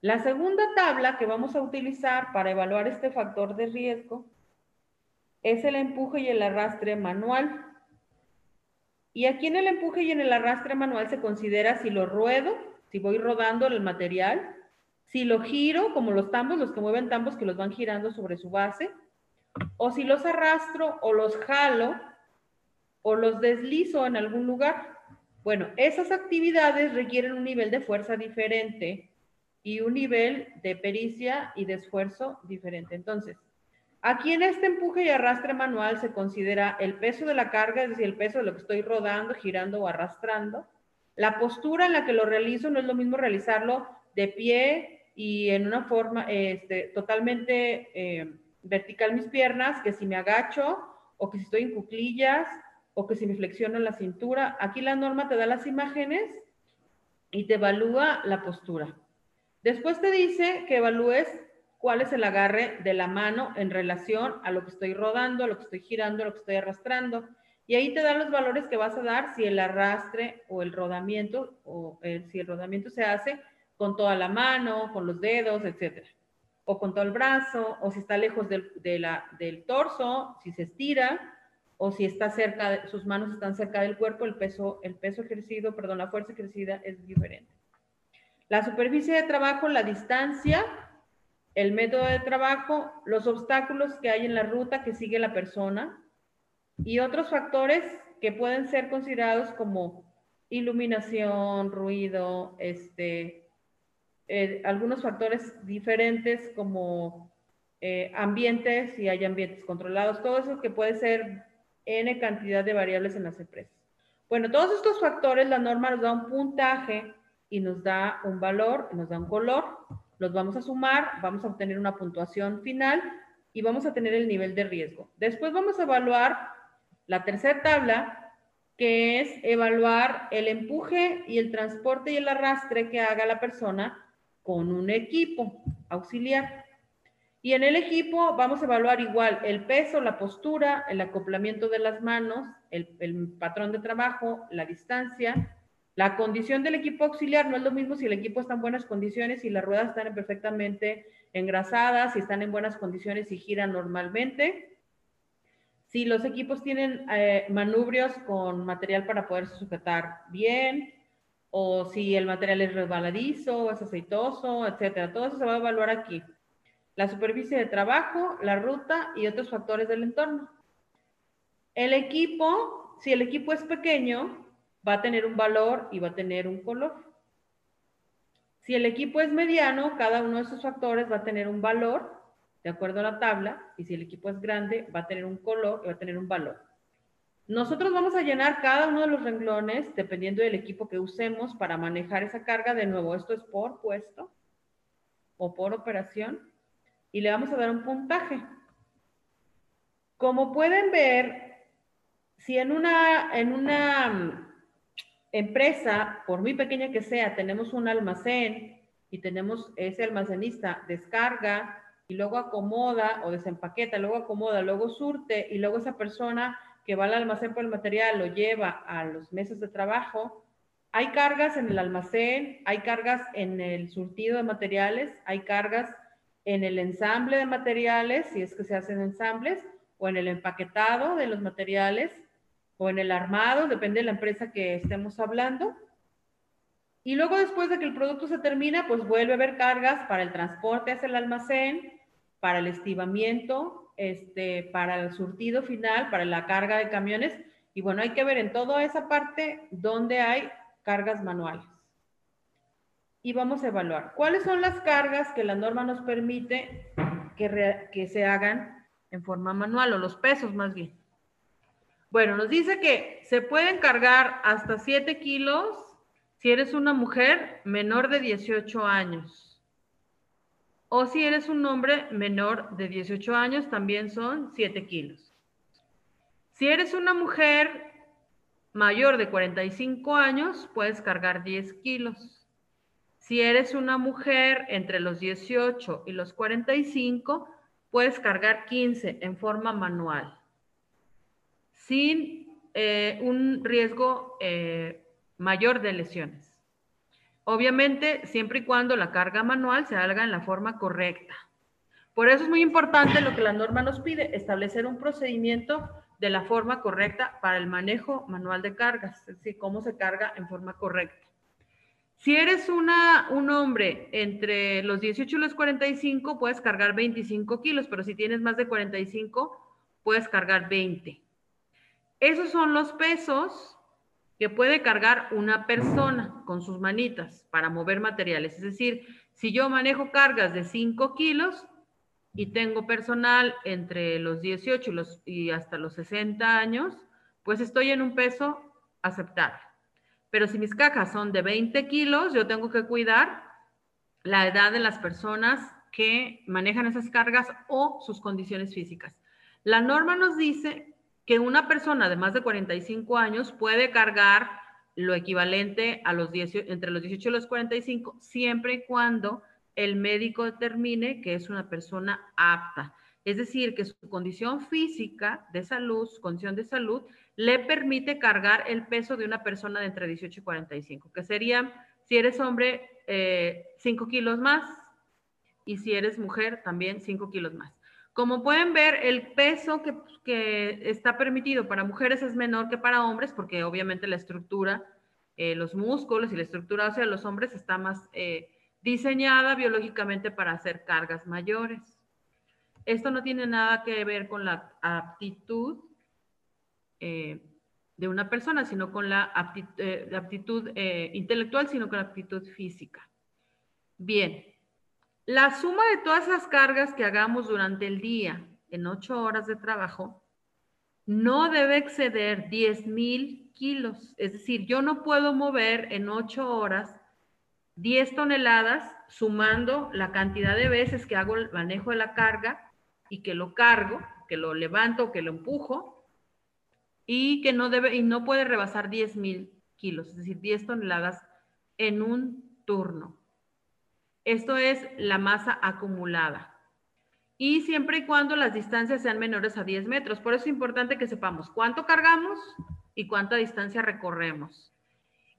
La segunda tabla que vamos a utilizar para evaluar este factor de riesgo es el empuje y el arrastre manual. Y aquí en el empuje y en el arrastre manual se considera si lo ruedo, si voy rodando el material, si lo giro, como los tambos, los que mueven tambos que los van girando sobre su base, o si los arrastro o los jalo o los deslizo en algún lugar. Bueno, esas actividades requieren un nivel de fuerza diferente y un nivel de pericia y de esfuerzo diferente. Entonces, Aquí en este empuje y arrastre manual se considera el peso de la carga, es decir, el peso de lo que estoy rodando, girando o arrastrando. La postura en la que lo realizo no es lo mismo realizarlo de pie y en una forma este, totalmente eh, vertical mis piernas, que si me agacho o que si estoy en cuclillas o que si me flexiono la cintura. Aquí la norma te da las imágenes y te evalúa la postura. Después te dice que evalúes cuál es el agarre de la mano en relación a lo que estoy rodando, a lo que estoy girando, a lo que estoy arrastrando. Y ahí te dan los valores que vas a dar si el arrastre o el rodamiento, o si el rodamiento se hace con toda la mano, con los dedos, etcétera. O con todo el brazo, o si está lejos del, del torso, si se estira, o si está cerca, sus manos están cerca del cuerpo, el peso, el peso ejercido, perdón, la fuerza ejercida es diferente. La superficie de trabajo, la distancia, el método de trabajo, los obstáculos que hay en la ruta que sigue la persona y otros factores que pueden ser considerados como iluminación, ruido, este, eh, algunos factores diferentes como eh, ambientes, si hay ambientes controlados, todo eso que puede ser N cantidad de variables en las empresas. Bueno, todos estos factores, la norma nos da un puntaje y nos da un valor, nos da un color los vamos a sumar, vamos a obtener una puntuación final y vamos a tener el nivel de riesgo. Después vamos a evaluar la tercera tabla, que es evaluar el empuje y el transporte y el arrastre que haga la persona con un equipo auxiliar. Y en el equipo vamos a evaluar igual el peso, la postura, el acoplamiento de las manos, el, patrón de trabajo, la distancia, la condición del equipo auxiliar no es lo mismo si el equipo está en buenas condiciones, y las ruedas están perfectamente engrasadas, si están en buenas condiciones y giran normalmente. Si los equipos tienen eh, manubrios con material para poder sujetar bien, o si el material es resbaladizo, es aceitoso, etcétera. Todo eso se va a evaluar aquí. La superficie de trabajo, la ruta y otros factores del entorno. El equipo, si el equipo es pequeño, va a tener un valor y va a tener un color. Si el equipo es mediano, cada uno de esos factores va a tener un valor de acuerdo a la tabla, y si el equipo es grande, va a tener un color y va a tener un valor. Nosotros vamos a llenar cada uno de los renglones dependiendo del equipo que usemos para manejar esa carga. De nuevo, esto es por puesto o por operación y le vamos a dar un puntaje. Como pueden ver, si en una, en una mm, empresa, por muy pequeña que sea, tenemos un almacén y tenemos ese almacenista descarga y luego acomoda o desempaqueta, luego acomoda, luego surte y luego esa persona que va al almacén por el material lo lleva a los meses de trabajo, hay cargas en el almacén, hay cargas en el surtido de materiales, hay cargas en el ensamble de materiales, si es que se hacen ensambles, o en el empaquetado de los materiales, o en el armado, depende de la empresa que estemos hablando. Y luego después de que el producto se termina, pues vuelve a haber cargas para el transporte hacia el almacén, para el estibamiento, este, para el surtido final, para la carga de camiones. Y bueno, hay que ver en toda esa parte donde hay cargas manuales. Y vamos a evaluar cuáles son las cargas que la norma nos permite que, que se hagan en forma manual o los pesos más bien. Bueno, nos dice que se pueden cargar hasta 7 kilos si eres una mujer menor de 18 años. O si eres un hombre menor de 18 años, también son 7 kilos. Si eres una mujer mayor de 45 años, puedes cargar 10 kilos. Si eres una mujer entre los 18 y los 45, puedes cargar 15 en forma manual, sin eh, un riesgo eh, mayor de lesiones. Obviamente, siempre y cuando la carga manual se haga en la forma correcta. Por eso es muy importante lo que la norma nos pide, establecer un procedimiento de la forma correcta para el manejo manual de cargas, es decir, cómo se carga en forma correcta. Si eres una, un hombre entre los 18 y los 45, puedes cargar 25 kilos, pero si tienes más de 45, puedes cargar 20. Esos son los pesos que puede cargar una persona con sus manitas para mover materiales. Es decir, si yo manejo cargas de 5 kilos y tengo personal entre los 18 y, los, y hasta los 60 años, pues estoy en un peso aceptable. Pero si mis cajas son de 20 kilos, yo tengo que cuidar la edad de las personas que manejan esas cargas o sus condiciones físicas. La norma nos dice que una persona de más de 45 años puede cargar lo equivalente a los entre los 18 y los 45, siempre y cuando el médico determine que es una persona apta. Es decir, que su condición física de salud, condición de salud, le permite cargar el peso de una persona de entre 18 y 45, que sería, si eres hombre, 5 eh, kilos más, y si eres mujer, también 5 kilos más. Como pueden ver, el peso que, está permitido para mujeres es menor que para hombres, porque obviamente la estructura, eh, los músculos y la estructura ósea de los hombres está más eh, diseñada biológicamente para hacer cargas mayores. Esto no tiene nada que ver con la aptitud eh, de una persona, sino con la aptitud, intelectual, sino con la aptitud física. Bien, la suma de todas las cargas que hagamos durante el día en ocho horas de trabajo no debe exceder 10 mil kilos. Es decir, yo no puedo mover en ocho horas 10 toneladas sumando la cantidad de veces que hago el manejo de la carga y que lo cargo, que lo levanto, que lo empujo y que no debe y no puede rebasar 10 mil kilos, es decir, 10 toneladas en un turno. Esto es la masa acumulada. Y siempre y cuando las distancias sean menores a 10 metros. Por eso es importante que sepamos cuánto cargamos y cuánta distancia recorremos.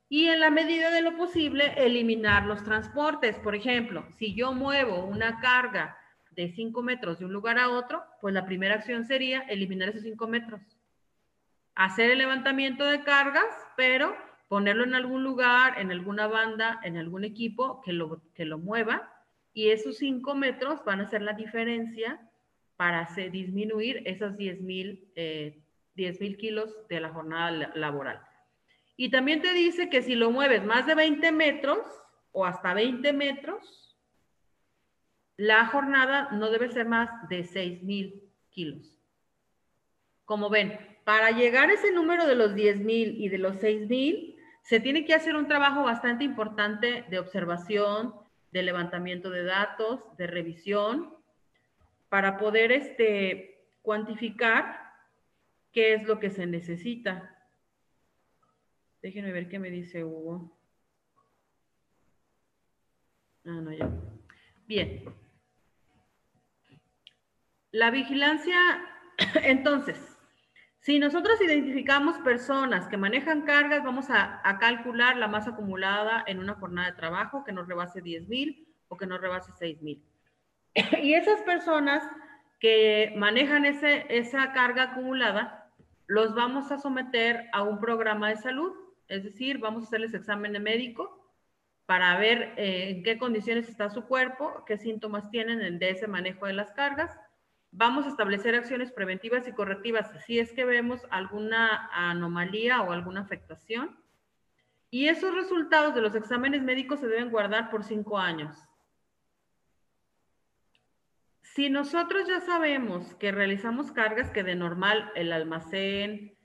Y en la medida de lo posible, eliminar los transportes. Por ejemplo, si yo muevo una carga de 5 metros de un lugar a otro, pues la primera acción sería eliminar esos 5 metros. Hacer el levantamiento de cargas, pero ponerlo en algún lugar, en alguna banda, en algún equipo que lo, que lo mueva y esos 5 metros van a ser la diferencia para disminuir esos 10 mil eh, kilos de la jornada laboral. Y también te dice que si lo mueves más de 20 metros o hasta 20 metros, la jornada no debe ser más de 6 mil kilos. Como ven, para llegar a ese número de los 10 mil y de los 6 mil, se tiene que hacer un trabajo bastante importante de observación, de levantamiento de datos, de revisión, para poder este, cuantificar qué es lo que se necesita. Déjenme ver qué me dice Hugo. Ah, no, ya. Bien. La vigilancia, entonces, si nosotros identificamos personas que manejan cargas, vamos a, calcular la masa acumulada en una jornada de trabajo que no rebase 10 mil o que no rebase 6 mil. Y esas personas que manejan ese, esa carga acumulada, los vamos a someter a un programa de salud, es decir, vamos a hacerles examen de médico para ver eh, en qué condiciones está su cuerpo, qué síntomas tienen de ese manejo de las cargas. Vamos a establecer acciones preventivas y correctivas si es que vemos alguna anomalía o alguna afectación. Y esos resultados de los exámenes médicos se deben guardar por cinco años. Si nosotros ya sabemos que realizamos cargas que de normal el almacén,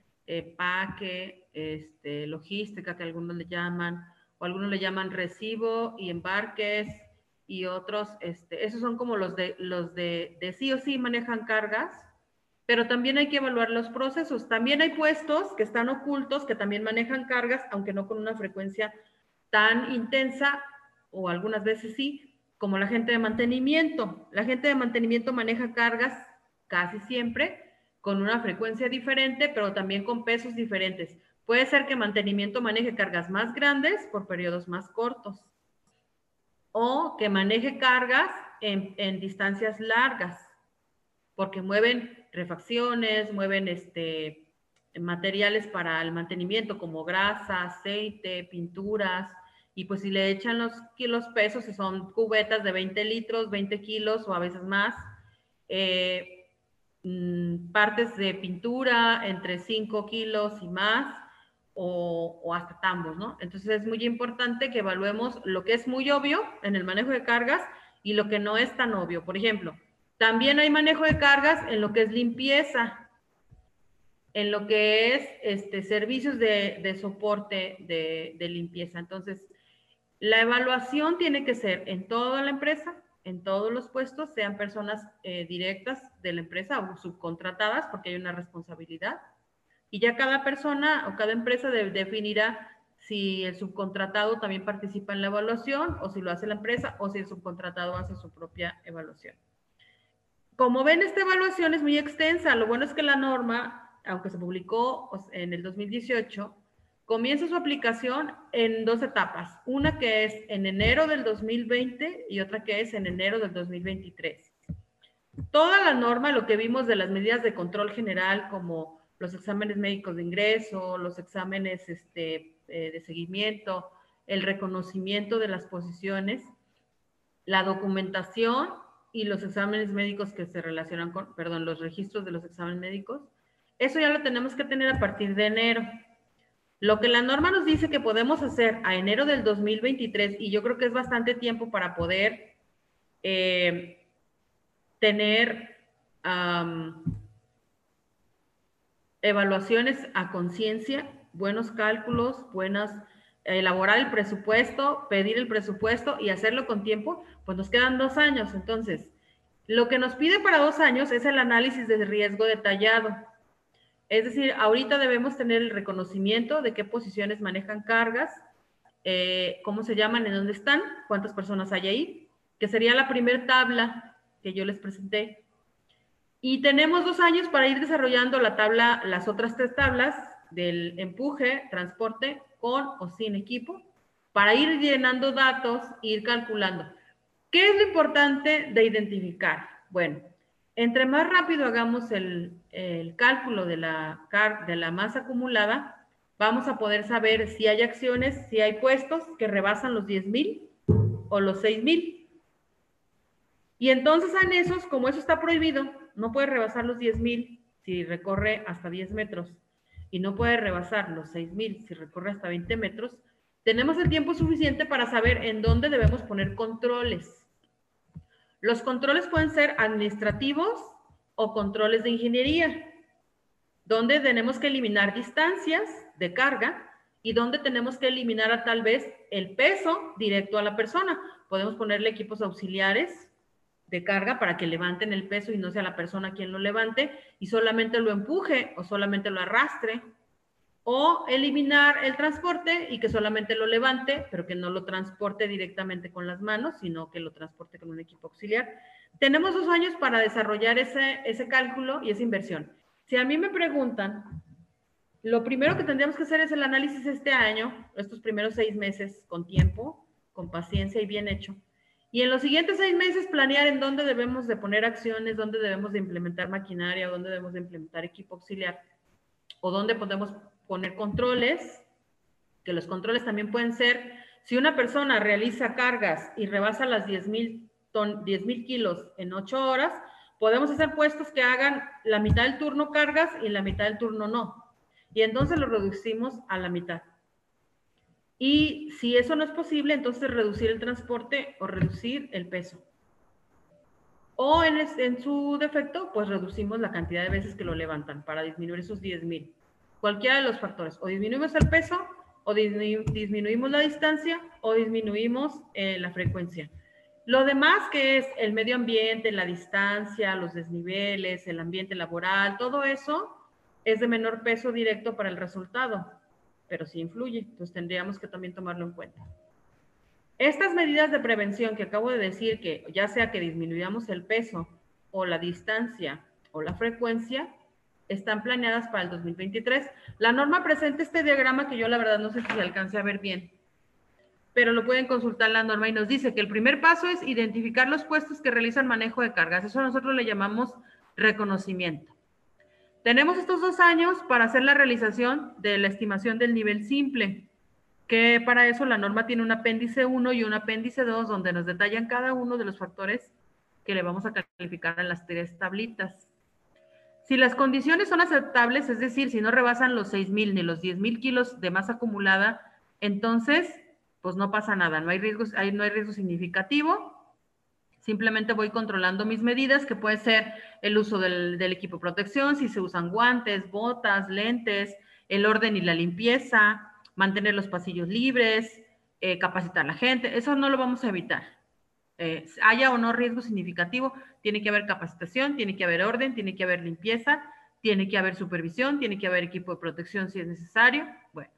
paque, este, logística, que algunos le llaman, o algunos le llaman recibo y embarques y otros, este, esos son como los de, los de, de sí o sí manejan cargas, pero también hay que evaluar los procesos. También hay puestos que están ocultos que también manejan cargas, aunque no con una frecuencia tan intensa, o algunas veces sí, como la gente de mantenimiento. La gente de mantenimiento maneja cargas casi siempre con una frecuencia diferente, pero también con pesos diferentes. Puede ser que mantenimiento maneje cargas más grandes por periodos más cortos o que maneje cargas en, distancias largas porque mueven refacciones, mueven este, materiales para el mantenimiento como grasa, aceite, pinturas, y pues si le echan los kilos pesos, si son cubetas de 20 litros, 20 kilos o a veces más, eh, mm, partes de pintura entre 5 kilos y más, o, hasta tambos, ¿no? Entonces es muy importante que evaluemos lo que es muy obvio en el manejo de cargas y lo que no es tan obvio. Por ejemplo, también hay manejo de cargas en lo que es limpieza, en lo que es este, servicios de, soporte de, limpieza. Entonces, la evaluación tiene que ser en toda la empresa, en todos los puestos, sean personas eh, directas de la empresa o subcontratadas, porque hay una responsabilidad y ya cada persona o cada empresa definirá si el subcontratado también participa en la evaluación o si lo hace la empresa o si el subcontratado hace su propia evaluación. Como ven, esta evaluación es muy extensa. Lo bueno es que la norma, aunque se publicó en el 2018, comienza su aplicación en dos etapas. Una que es en enero del 2020 y otra que es en enero del 2023. Toda la norma, lo que vimos de las medidas de control general como los exámenes médicos de ingreso, los exámenes este, eh, de seguimiento, el reconocimiento de las posiciones, la documentación y los exámenes médicos que se relacionan con, perdón, los registros de los exámenes médicos. Eso ya lo tenemos que tener a partir de enero. Lo que la norma nos dice que podemos hacer a enero del 2023, y yo creo que es bastante tiempo para poder eh, tener evaluaciones a conciencia, buenos cálculos, buenas, elaborar el presupuesto, pedir el presupuesto y hacerlo con tiempo, pues nos quedan dos años. Entonces, lo que nos pide para dos años es el análisis de riesgo detallado. Es decir, ahorita debemos tener el reconocimiento de qué posiciones manejan cargas, eh, cómo se llaman, en dónde están, cuántas personas hay ahí, que sería la primera tabla que yo les presenté. Y tenemos dos años para ir desarrollando la tabla, las otras tres tablas del empuje, transporte con o sin equipo, para ir llenando datos e ir calculando. ¿Qué es lo importante de identificar? Bueno, entre más rápido hagamos el, cálculo de la, de la masa acumulada, vamos a poder saber si hay acciones, si hay puestos que rebasan los 10 mil o los 6 mil. Y entonces en esos, como eso está prohibido, no puede rebasar los 10.000 si recorre hasta 10 metros y no puede rebasar los 6.000 si recorre hasta 20 metros, tenemos el tiempo suficiente para saber en dónde debemos poner controles. Los controles pueden ser administrativos o controles de ingeniería, donde tenemos que eliminar distancias de carga y donde tenemos que eliminar a tal vez el peso directo a la persona. Podemos ponerle equipos auxiliares de carga para que levanten el peso y no sea la persona quien lo levante y solamente lo empuje o solamente lo arrastre. O eliminar el transporte y que solamente lo levante, pero que no lo transporte directamente con las manos, sino que lo transporte con un equipo auxiliar. Tenemos dos años para desarrollar ese, ese cálculo y esa inversión. Si a mí me preguntan, lo primero que tendríamos que hacer es el análisis este año, estos primeros seis meses, con tiempo, con paciencia y bien hecho. Y en los siguientes seis meses planear en dónde debemos de poner acciones, dónde debemos de implementar maquinaria, dónde debemos de implementar equipo auxiliar, o dónde podemos poner controles, que los controles también pueden ser, si una persona realiza cargas y rebasa las 10 mil kilos en ocho horas, podemos hacer puestos que hagan la mitad del turno cargas y la mitad del turno no. Y entonces lo reducimos a la mitad. Y si eso no es posible, entonces reducir el transporte o reducir el peso. O en, su defecto, pues reducimos la cantidad de veces que lo levantan para disminuir esos 10 mil. Cualquiera de los factores. O disminuimos el peso, o disminuimos la distancia, o disminuimos eh, la frecuencia. Lo demás que es el medio ambiente, la distancia, los desniveles, el ambiente laboral, todo eso es de menor peso directo para el resultado pero sí influye, entonces tendríamos que también tomarlo en cuenta. Estas medidas de prevención que acabo de decir, que ya sea que disminuyamos el peso o la distancia o la frecuencia, están planeadas para el 2023. La norma presenta este diagrama que yo la verdad no sé si se alcance a ver bien, pero lo pueden consultar la norma y nos dice que el primer paso es identificar los puestos que realizan manejo de cargas. Eso nosotros le llamamos reconocimiento. Tenemos estos dos años para hacer la realización de la estimación del nivel simple, que para eso la norma tiene un apéndice 1 y un apéndice 2 donde nos detallan cada uno de los factores que le vamos a calificar en las tres tablitas. Si las condiciones son aceptables, es decir, si no rebasan los 6.000 ni los 10.000 kilos de masa acumulada, entonces, pues no pasa nada, no hay riesgo, no hay riesgo significativo Simplemente voy controlando mis medidas, que puede ser el uso del, equipo de protección, si se usan guantes, botas, lentes, el orden y la limpieza, mantener los pasillos libres, eh, capacitar a la gente. Eso no lo vamos a evitar. Eh, haya o no riesgo significativo, tiene que haber capacitación, tiene que haber orden, tiene que haber limpieza, tiene que haber supervisión, tiene que haber equipo de protección si es necesario. Bueno.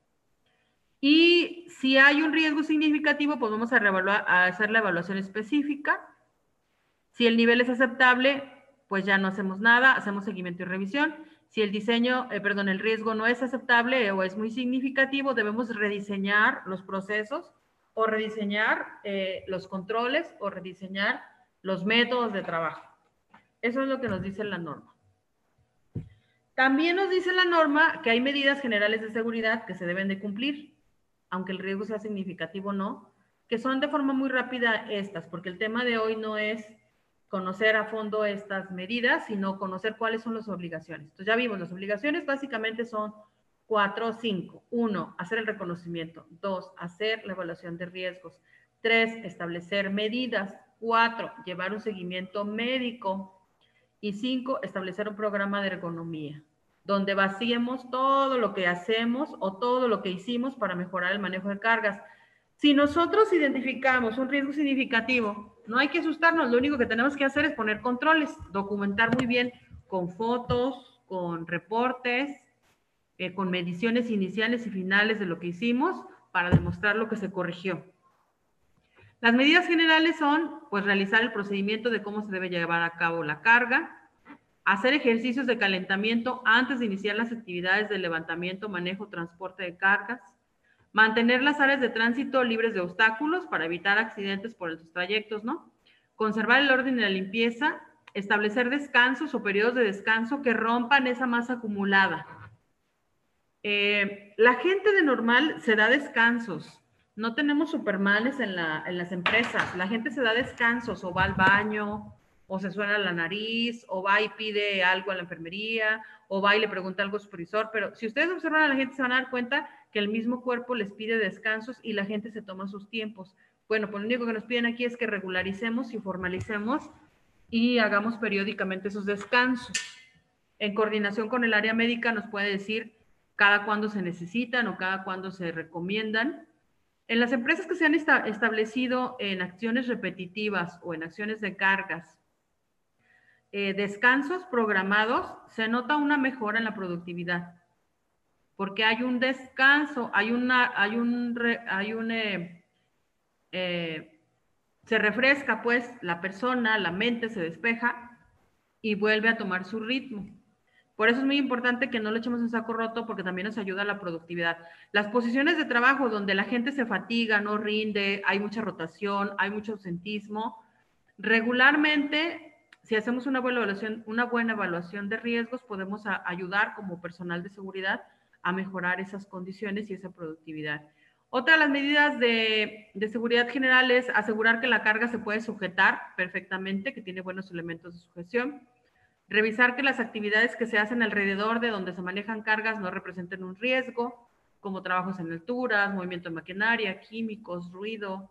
Y si hay un riesgo significativo, pues vamos a, a hacer la evaluación específica si el nivel es aceptable, pues ya no hacemos nada, hacemos seguimiento y revisión. Si el diseño, eh, perdón, el riesgo no es aceptable o es muy significativo, debemos rediseñar los procesos o rediseñar eh, los controles o rediseñar los métodos de trabajo. Eso es lo que nos dice la norma. También nos dice la norma que hay medidas generales de seguridad que se deben de cumplir, aunque el riesgo sea significativo o no, que son de forma muy rápida estas, porque el tema de hoy no es conocer a fondo estas medidas, sino conocer cuáles son las obligaciones. Entonces ya vimos, las obligaciones básicamente son cuatro o cinco. Uno, hacer el reconocimiento. Dos, hacer la evaluación de riesgos. Tres, establecer medidas. Cuatro, llevar un seguimiento médico. Y cinco, establecer un programa de ergonomía, donde vaciemos todo lo que hacemos o todo lo que hicimos para mejorar el manejo de cargas. Si nosotros identificamos un riesgo significativo, no hay que asustarnos, lo único que tenemos que hacer es poner controles, documentar muy bien con fotos, con reportes, eh, con mediciones iniciales y finales de lo que hicimos para demostrar lo que se corrigió. Las medidas generales son, pues, realizar el procedimiento de cómo se debe llevar a cabo la carga, hacer ejercicios de calentamiento antes de iniciar las actividades de levantamiento, manejo, transporte de cargas, Mantener las áreas de tránsito libres de obstáculos para evitar accidentes por estos trayectos, ¿no? Conservar el orden y la limpieza, establecer descansos o periodos de descanso que rompan esa masa acumulada. Eh, la gente de normal se da descansos. No tenemos supermanes en, en las empresas. La gente se da descansos o va al baño, o se suena la nariz, o va y pide algo a la enfermería, o va y le pregunta algo al supervisor. Pero si ustedes observan a la gente, se van a dar cuenta que el mismo cuerpo les pide descansos y la gente se toma sus tiempos. Bueno, pues lo único que nos piden aquí es que regularicemos y formalicemos y hagamos periódicamente esos descansos. En coordinación con el área médica nos puede decir cada cuándo se necesitan o cada cuándo se recomiendan. En las empresas que se han establecido en acciones repetitivas o en acciones de cargas eh, descansos programados, se nota una mejora en la productividad. Porque hay un descanso, hay una, hay un, hay un, eh, eh, se refresca pues la persona, la mente se despeja y vuelve a tomar su ritmo. Por eso es muy importante que no lo echemos en saco roto porque también nos ayuda a la productividad. Las posiciones de trabajo donde la gente se fatiga, no rinde, hay mucha rotación, hay mucho ausentismo, regularmente, si hacemos una buena evaluación, de riesgos, podemos ayudar como personal de seguridad a mejorar esas condiciones y esa productividad. Otra de las medidas de, seguridad general es asegurar que la carga se puede sujetar perfectamente, que tiene buenos elementos de sujeción. Revisar que las actividades que se hacen alrededor de donde se manejan cargas no representen un riesgo, como trabajos en alturas, movimiento de maquinaria, químicos, ruido.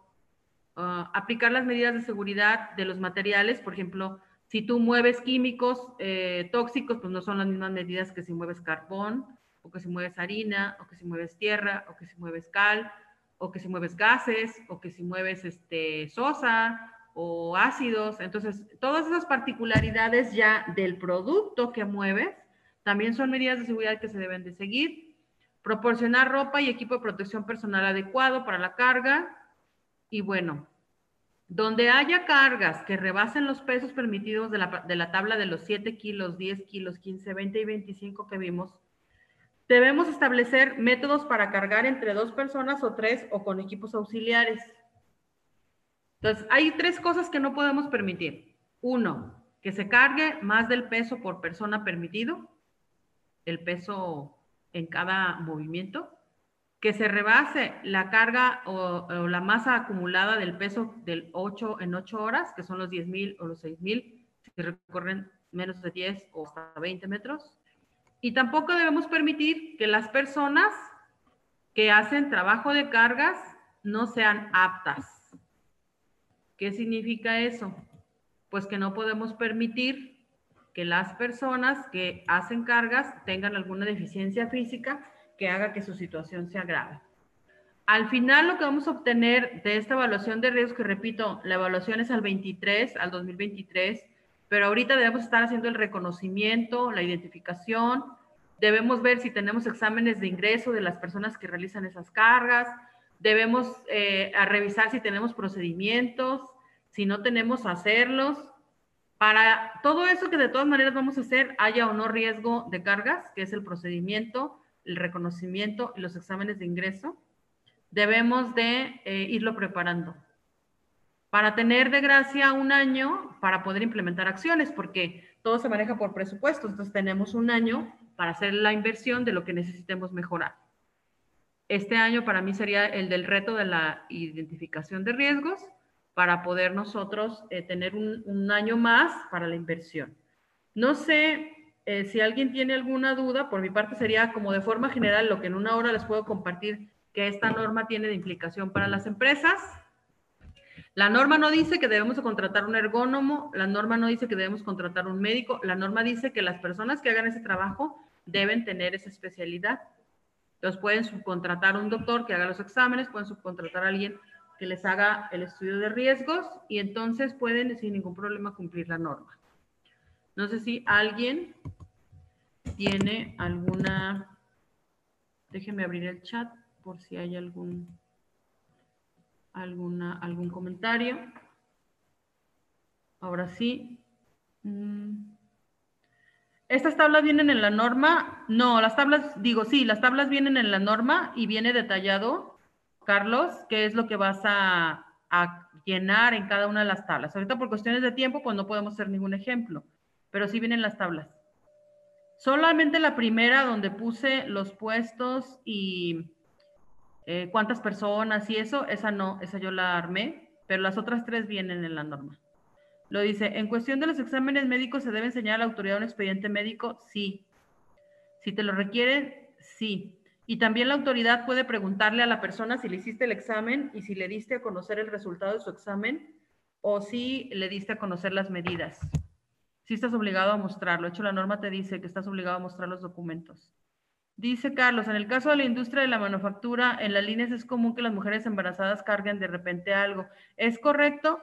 Uh, aplicar las medidas de seguridad de los materiales, por ejemplo, si tú mueves químicos eh, tóxicos, pues no son las mismas medidas que si mueves carbón, o que si mueves harina, o que si mueves tierra, o que si mueves cal, o que si mueves gases, o que si mueves este, sosa, o ácidos. Entonces, todas esas particularidades ya del producto que mueves también son medidas de seguridad que se deben de seguir. Proporcionar ropa y equipo de protección personal adecuado para la carga. Y bueno, donde haya cargas que rebasen los pesos permitidos de la, de la tabla de los 7 kilos, 10 kilos, 15, 20 y 25 que vimos, debemos establecer métodos para cargar entre dos personas o tres o con equipos auxiliares. Entonces, hay tres cosas que no podemos permitir. Uno, que se cargue más del peso por persona permitido, el peso en cada movimiento, que se rebase la carga o, la masa acumulada del peso del 8 en 8 horas, que son los 10.000 o los 6.000, si recorren menos de 10 o hasta 20 metros. Y tampoco debemos permitir que las personas que hacen trabajo de cargas no sean aptas ¿Qué significa eso? Pues que no podemos permitir que las personas que hacen cargas tengan alguna deficiencia física que haga que su situación sea grave. Al final lo que vamos a obtener de esta evaluación de riesgo, que repito, la evaluación es al 23, al 2023, pero ahorita debemos estar haciendo el reconocimiento, la identificación, debemos ver si tenemos exámenes de ingreso de las personas que realizan esas cargas, debemos eh, revisar si tenemos procedimientos, si no tenemos hacerlos. Para todo eso que de todas maneras vamos a hacer, haya o no riesgo de cargas, que es el procedimiento, el reconocimiento y los exámenes de ingreso, debemos de eh, irlo preparando para tener de gracia un año para poder implementar acciones, porque todo se maneja por presupuesto, entonces tenemos un año para hacer la inversión de lo que necesitemos mejorar. Este año para mí sería el del reto de la identificación de riesgos para poder nosotros eh, tener un, año más para la inversión. No sé eh, si alguien tiene alguna duda, por mi parte sería como de forma general lo que en una hora les puedo compartir que esta norma tiene de implicación para las empresas. La norma no dice que debemos contratar un ergónomo, la norma no dice que debemos contratar un médico, la norma dice que las personas que hagan ese trabajo deben tener esa especialidad. Entonces pueden subcontratar a un doctor que haga los exámenes, pueden subcontratar a alguien que les haga el estudio de riesgos y entonces pueden sin ningún problema cumplir la norma. No sé si alguien tiene alguna, déjenme abrir el chat por si hay algún, alguna, algún comentario. Ahora sí. Mm. ¿Estas tablas vienen en la norma? No, las tablas, digo, sí, las tablas vienen en la norma y viene detallado Carlos, qué es lo que vas a, llenar en cada una de las tablas. Ahorita por cuestiones de tiempo, pues no podemos hacer ningún ejemplo, pero sí vienen las tablas. Solamente la primera donde puse los puestos y eh, cuántas personas y eso, esa no, esa yo la armé, pero las otras tres vienen en la norma. Lo dice, en cuestión de los exámenes médicos, ¿se debe enseñar a la autoridad un expediente médico? Sí. Si te lo requiere, sí. Y también la autoridad puede preguntarle a la persona si le hiciste el examen y si le diste a conocer el resultado de su examen o si le diste a conocer las medidas. Si estás obligado a mostrarlo. De hecho, la norma te dice que estás obligado a mostrar los documentos. Dice Carlos, en el caso de la industria de la manufactura, en las líneas es común que las mujeres embarazadas carguen de repente algo. ¿Es correcto?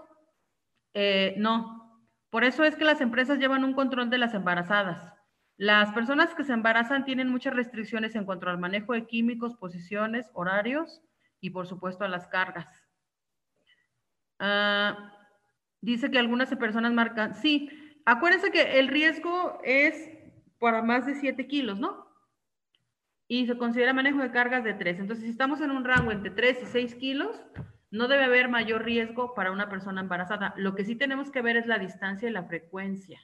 Eh, no, Por eso es que las empresas llevan un control de las embarazadas. Las personas que se embarazan tienen muchas restricciones en cuanto al manejo de químicos, posiciones, horarios y por supuesto a las cargas. Ah, dice que algunas personas marcan, sí, acuérdense que el riesgo es para más de 7 kilos, ¿no? Y se considera manejo de cargas de 3. Entonces, si estamos en un rango entre 3 y 6 kilos, no debe haber mayor riesgo para una persona embarazada. Lo que sí tenemos que ver es la distancia y la frecuencia,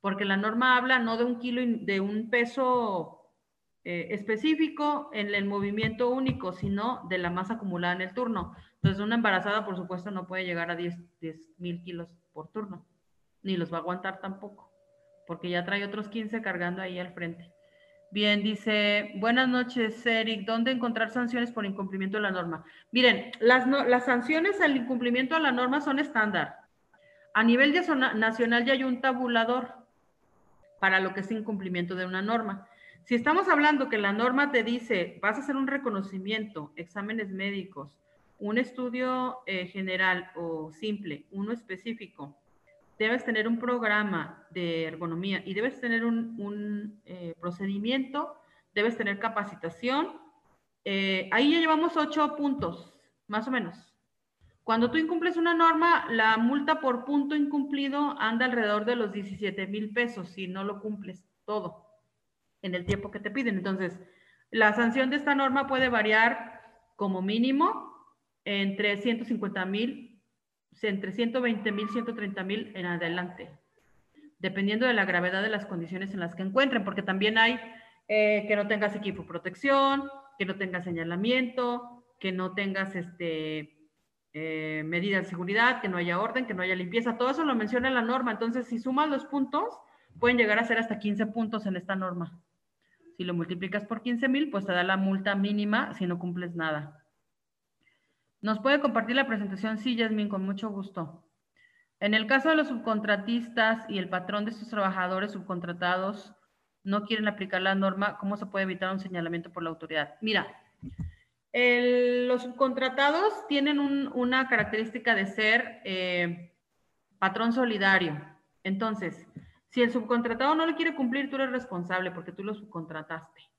porque la norma habla no de un kilo, de un peso eh, específico en el movimiento único, sino de la masa acumulada en el turno. Entonces, una embarazada, por supuesto, no puede llegar a 10 mil kilos por turno, ni los va a aguantar tampoco, porque ya trae otros 15 cargando ahí al frente. Bien, dice, buenas noches, Eric. ¿Dónde encontrar sanciones por incumplimiento de la norma? Miren, las, las sanciones al incumplimiento de la norma son estándar. A nivel nacional ya hay un tabulador para lo que es incumplimiento de una norma. Si estamos hablando que la norma te dice, vas a hacer un reconocimiento, exámenes médicos, un estudio eh, general o simple, uno específico, debes tener un programa de ergonomía y debes tener un, eh, procedimiento, debes tener capacitación. Eh, ahí ya llevamos ocho puntos, más o menos. Cuando tú incumples una norma, la multa por punto incumplido anda alrededor de los 17 mil pesos si no lo cumples todo en el tiempo que te piden. Entonces, la sanción de esta norma puede variar como mínimo entre 150 mil entre 120 mil, 130 mil en adelante, dependiendo de la gravedad de las condiciones en las que encuentren, porque también hay eh, que no tengas equipo de protección, que no tengas señalamiento, que no tengas este, eh, medidas de seguridad, que no haya orden, que no haya limpieza, todo eso lo menciona la norma, entonces si sumas los puntos, pueden llegar a ser hasta 15 puntos en esta norma. Si lo multiplicas por 15 mil, pues te da la multa mínima si no cumples nada. ¿Nos puede compartir la presentación? Sí, Yasmin, con mucho gusto. En el caso de los subcontratistas y el patrón de sus trabajadores subcontratados no quieren aplicar la norma, ¿cómo se puede evitar un señalamiento por la autoridad? Mira, los subcontratados tienen una característica de ser eh, patrón solidario. Entonces, si el subcontratado no lo quiere cumplir, tú eres responsable porque tú lo subcontrataste.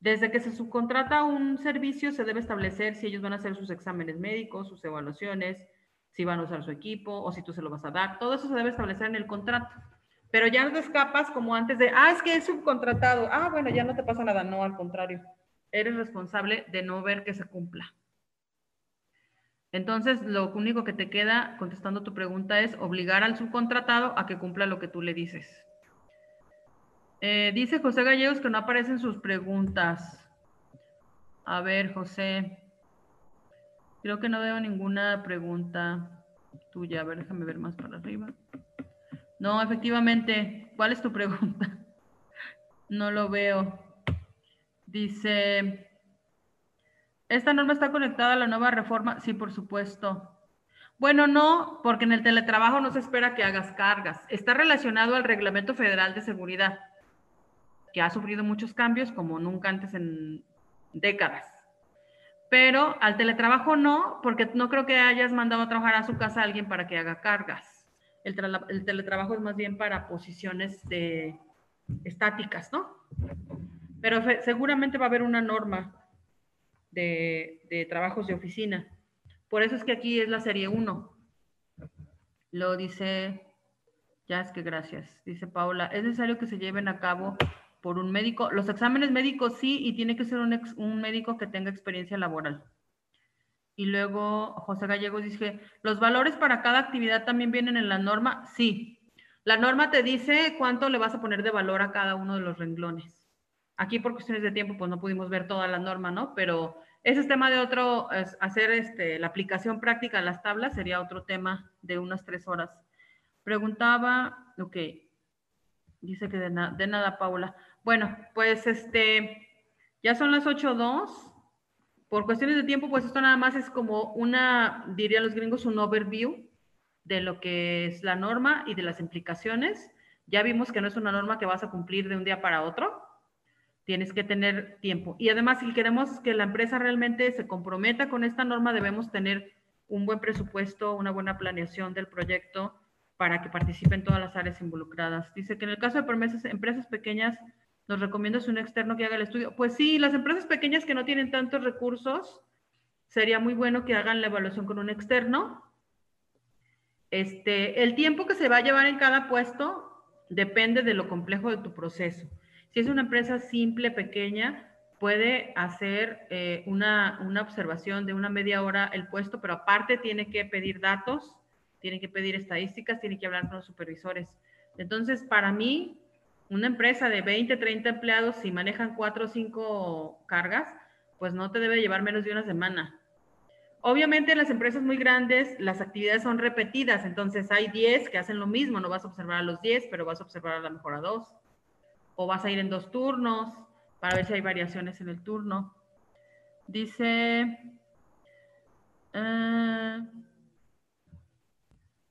Desde que se subcontrata un servicio, se debe establecer si ellos van a hacer sus exámenes médicos, sus evaluaciones, si van a usar su equipo o si tú se lo vas a dar. Todo eso se debe establecer en el contrato. Pero ya no te escapas como antes de, ah, es que es subcontratado. Ah, bueno, ya no te pasa nada. No, al contrario. Eres responsable de no ver que se cumpla. Entonces, lo único que te queda, contestando tu pregunta, es obligar al subcontratado a que cumpla lo que tú le dices. Eh, dice José Gallegos que no aparecen sus preguntas. A ver, José. Creo que no veo ninguna pregunta tuya. A ver, déjame ver más para arriba. No, efectivamente. ¿Cuál es tu pregunta? No lo veo. Dice, ¿esta norma está conectada a la nueva reforma? Sí, por supuesto. Bueno, no, porque en el teletrabajo no se espera que hagas cargas. Está relacionado al Reglamento Federal de Seguridad que ha sufrido muchos cambios como nunca antes en décadas. Pero al teletrabajo no, porque no creo que hayas mandado a trabajar a su casa a alguien para que haga cargas. El, teletrabajo es más bien para posiciones de, estáticas, ¿no? Pero seguramente va a haber una norma de, de trabajos de oficina. Por eso es que aquí es la serie 1. Lo dice, ya es que gracias, dice Paula, es necesario que se lleven a cabo por un médico. Los exámenes médicos sí, y tiene que ser un, médico que tenga experiencia laboral. Y luego José Gallegos dice, ¿los valores para cada actividad también vienen en la norma? Sí. La norma te dice cuánto le vas a poner de valor a cada uno de los renglones. Aquí por cuestiones de tiempo, pues no pudimos ver toda la norma, ¿no? Pero ese es tema de otro, hacer este, la aplicación práctica de las tablas sería otro tema de unas tres horas. Preguntaba, ok, dice que de, de nada, Paula. Bueno, pues este, ya son las 8.02. Por cuestiones de tiempo, pues esto nada más es como una, diría los gringos, un overview de lo que es la norma y de las implicaciones. Ya vimos que no es una norma que vas a cumplir de un día para otro. Tienes que tener tiempo. Y además, si queremos que la empresa realmente se comprometa con esta norma, debemos tener un buen presupuesto, una buena planeación del proyecto, para que participen todas las áreas involucradas. Dice que en el caso de empresas, empresas pequeñas, nos recomiendas un externo que haga el estudio. Pues sí, las empresas pequeñas que no tienen tantos recursos, sería muy bueno que hagan la evaluación con un externo. Este, el tiempo que se va a llevar en cada puesto depende de lo complejo de tu proceso. Si es una empresa simple, pequeña, puede hacer eh, una, una observación de una media hora el puesto, pero aparte tiene que pedir datos tienen que pedir estadísticas, tienen que hablar con los supervisores. Entonces, para mí, una empresa de 20, 30 empleados, si manejan 4 o 5 cargas, pues no te debe llevar menos de una semana. Obviamente en las empresas muy grandes las actividades son repetidas, entonces hay 10 que hacen lo mismo, no vas a observar a los 10, pero vas a observar a lo mejor a dos. O vas a ir en dos turnos para ver si hay variaciones en el turno. Dice... Uh,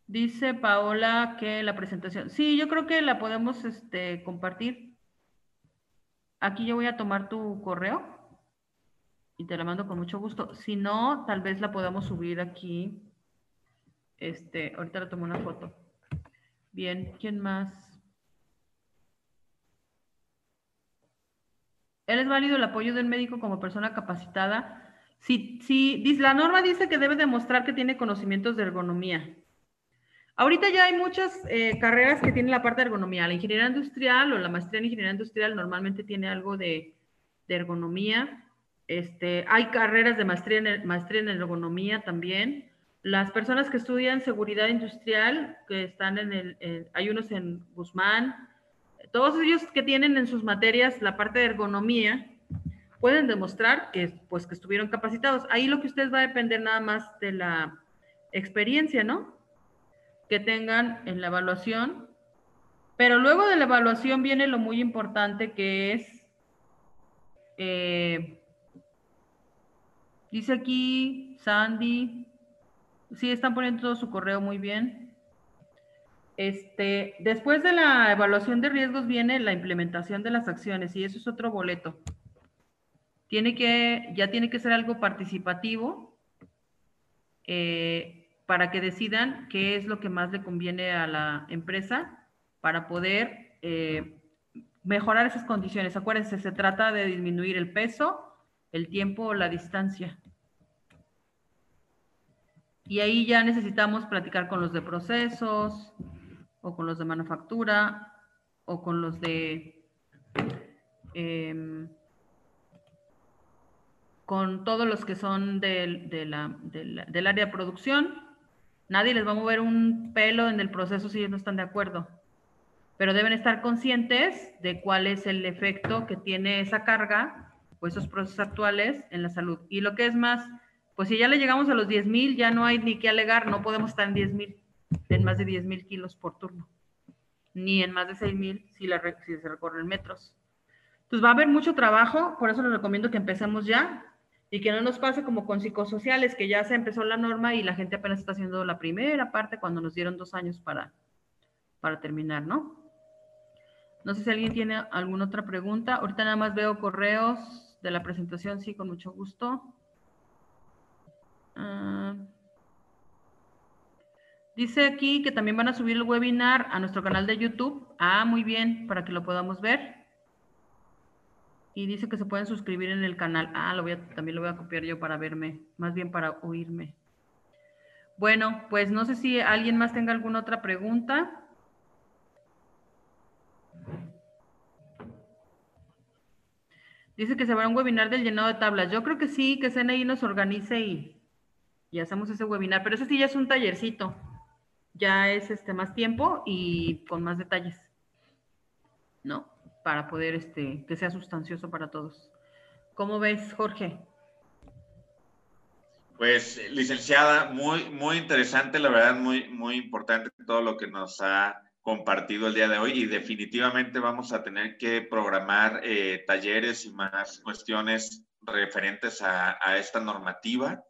Dice Paola que la presentación. Sí, yo creo que la podemos este, compartir. Aquí yo voy a tomar tu correo y te la mando con mucho gusto. Si no, tal vez la podamos subir aquí. Este, ahorita le tomo una foto. Bien, ¿quién más? ¿Él es válido el apoyo del médico como persona capacitada? Sí, sí, la norma dice que debe demostrar que tiene conocimientos de ergonomía. Ahorita ya hay muchas eh, carreras que tienen la parte de ergonomía. La ingeniería industrial o la maestría en ingeniería industrial normalmente tiene algo de, ergonomía. Este, hay carreras de maestría en, maestría en ergonomía también. Las personas que estudian seguridad industrial, que están en el, hay unos en Guzmán, todos ellos que tienen en sus materias la parte de ergonomía, pueden demostrar que, pues, que estuvieron capacitados. Ahí lo que ustedes va a depender nada más de la experiencia, ¿no? Que tengan en la evaluación. Pero luego de la evaluación viene lo muy importante que es, eh, dice aquí Sandy, sí están poniendo todo su correo muy bien. Este, después de la evaluación de riesgos viene la implementación de las acciones y eso es otro boleto. Tiene que, ya tiene que ser algo participativo. Eh, para que decidan qué es lo que más le conviene a la empresa para poder eh, mejorar esas condiciones. Acuérdense, se trata de disminuir el peso, el tiempo o la distancia. Y ahí ya necesitamos platicar con los de procesos, o con los de manufactura, o con los de... Em, con todos los que son del, del área de producción Nadie les va a mover un pelo en el proceso si ellos no están de acuerdo. Pero deben estar conscientes de cuál es el efecto que tiene esa carga o esos procesos actuales en la salud. Y lo que es más, pues si ya le llegamos a los 10 mil, ya no hay ni que alegar, no podemos estar en 10 mil, en más de 10 mil kilos por turno, ni en más de 6 mil si, si se recorren metros. Entonces va a haber mucho trabajo, por eso les recomiendo que empecemos ya y que no nos pase como con psicosociales, que ya se empezó la norma y la gente apenas está haciendo la primera parte cuando nos dieron dos años para, para terminar, ¿no? No sé si alguien tiene alguna otra pregunta. Ahorita nada más veo correos de la presentación, sí, con mucho gusto. Ah. dice aquí que también van a subir el webinar a nuestro canal de YouTube. Ah, muy bien, para que lo podamos ver. Y dice que se pueden suscribir en el canal. Ah, también lo voy a copiar yo para verme, más bien para oírme. Bueno, pues no sé si alguien más tenga alguna otra pregunta. Dice que se va a un webinar del llenado de tablas. Yo creo que sí, que CNI nos organice y, y hacemos ese webinar, pero ese sí ya es un tallercito. Ya es este más tiempo y con más detalles. ¿No? Para poder este, que sea sustancioso para todos. ¿Cómo ves, Jorge?
Pues, licenciada, muy, muy interesante, la verdad, muy, muy importante todo lo que nos ha compartido el día de hoy y definitivamente vamos a tener que programar eh, talleres y más cuestiones referentes a, a esta normativa.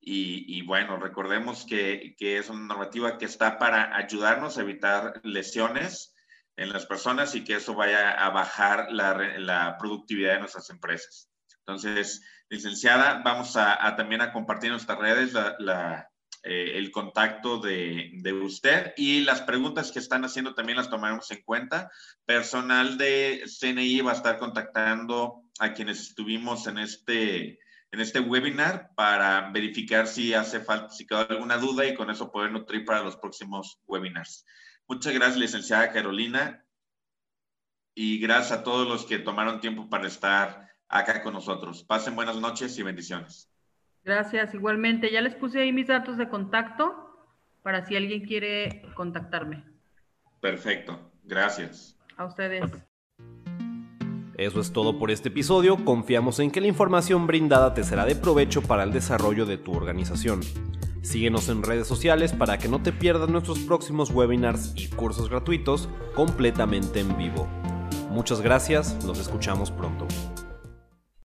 Y, y, bueno, recordemos que, que, es una normativa que está para ayudarnos a evitar lesiones en las personas y que eso vaya a bajar la, productividad de nuestras empresas. Entonces, licenciada, vamos a, también a compartir en nuestras redes la, eh, el contacto de, de, usted y las preguntas que están haciendo también las tomaremos en cuenta. Personal de CNI va a estar contactando a quienes estuvimos en este, en este webinar para verificar si hace falta, si quedó alguna duda y con eso poder nutrir para los próximos webinars. Muchas gracias, licenciada Carolina, y gracias a todos los que tomaron tiempo para estar acá con nosotros. Pasen buenas noches y bendiciones.
Gracias, igualmente. Ya les puse ahí mis datos de contacto para si alguien quiere contactarme.
Perfecto, gracias.
A ustedes.
Eso es todo por este episodio. Confiamos en que la información brindada te será de provecho para el desarrollo de tu organización. Síguenos en redes sociales para que no te pierdas nuestros próximos webinars y cursos gratuitos completamente en vivo. Muchas gracias, nos escuchamos pronto.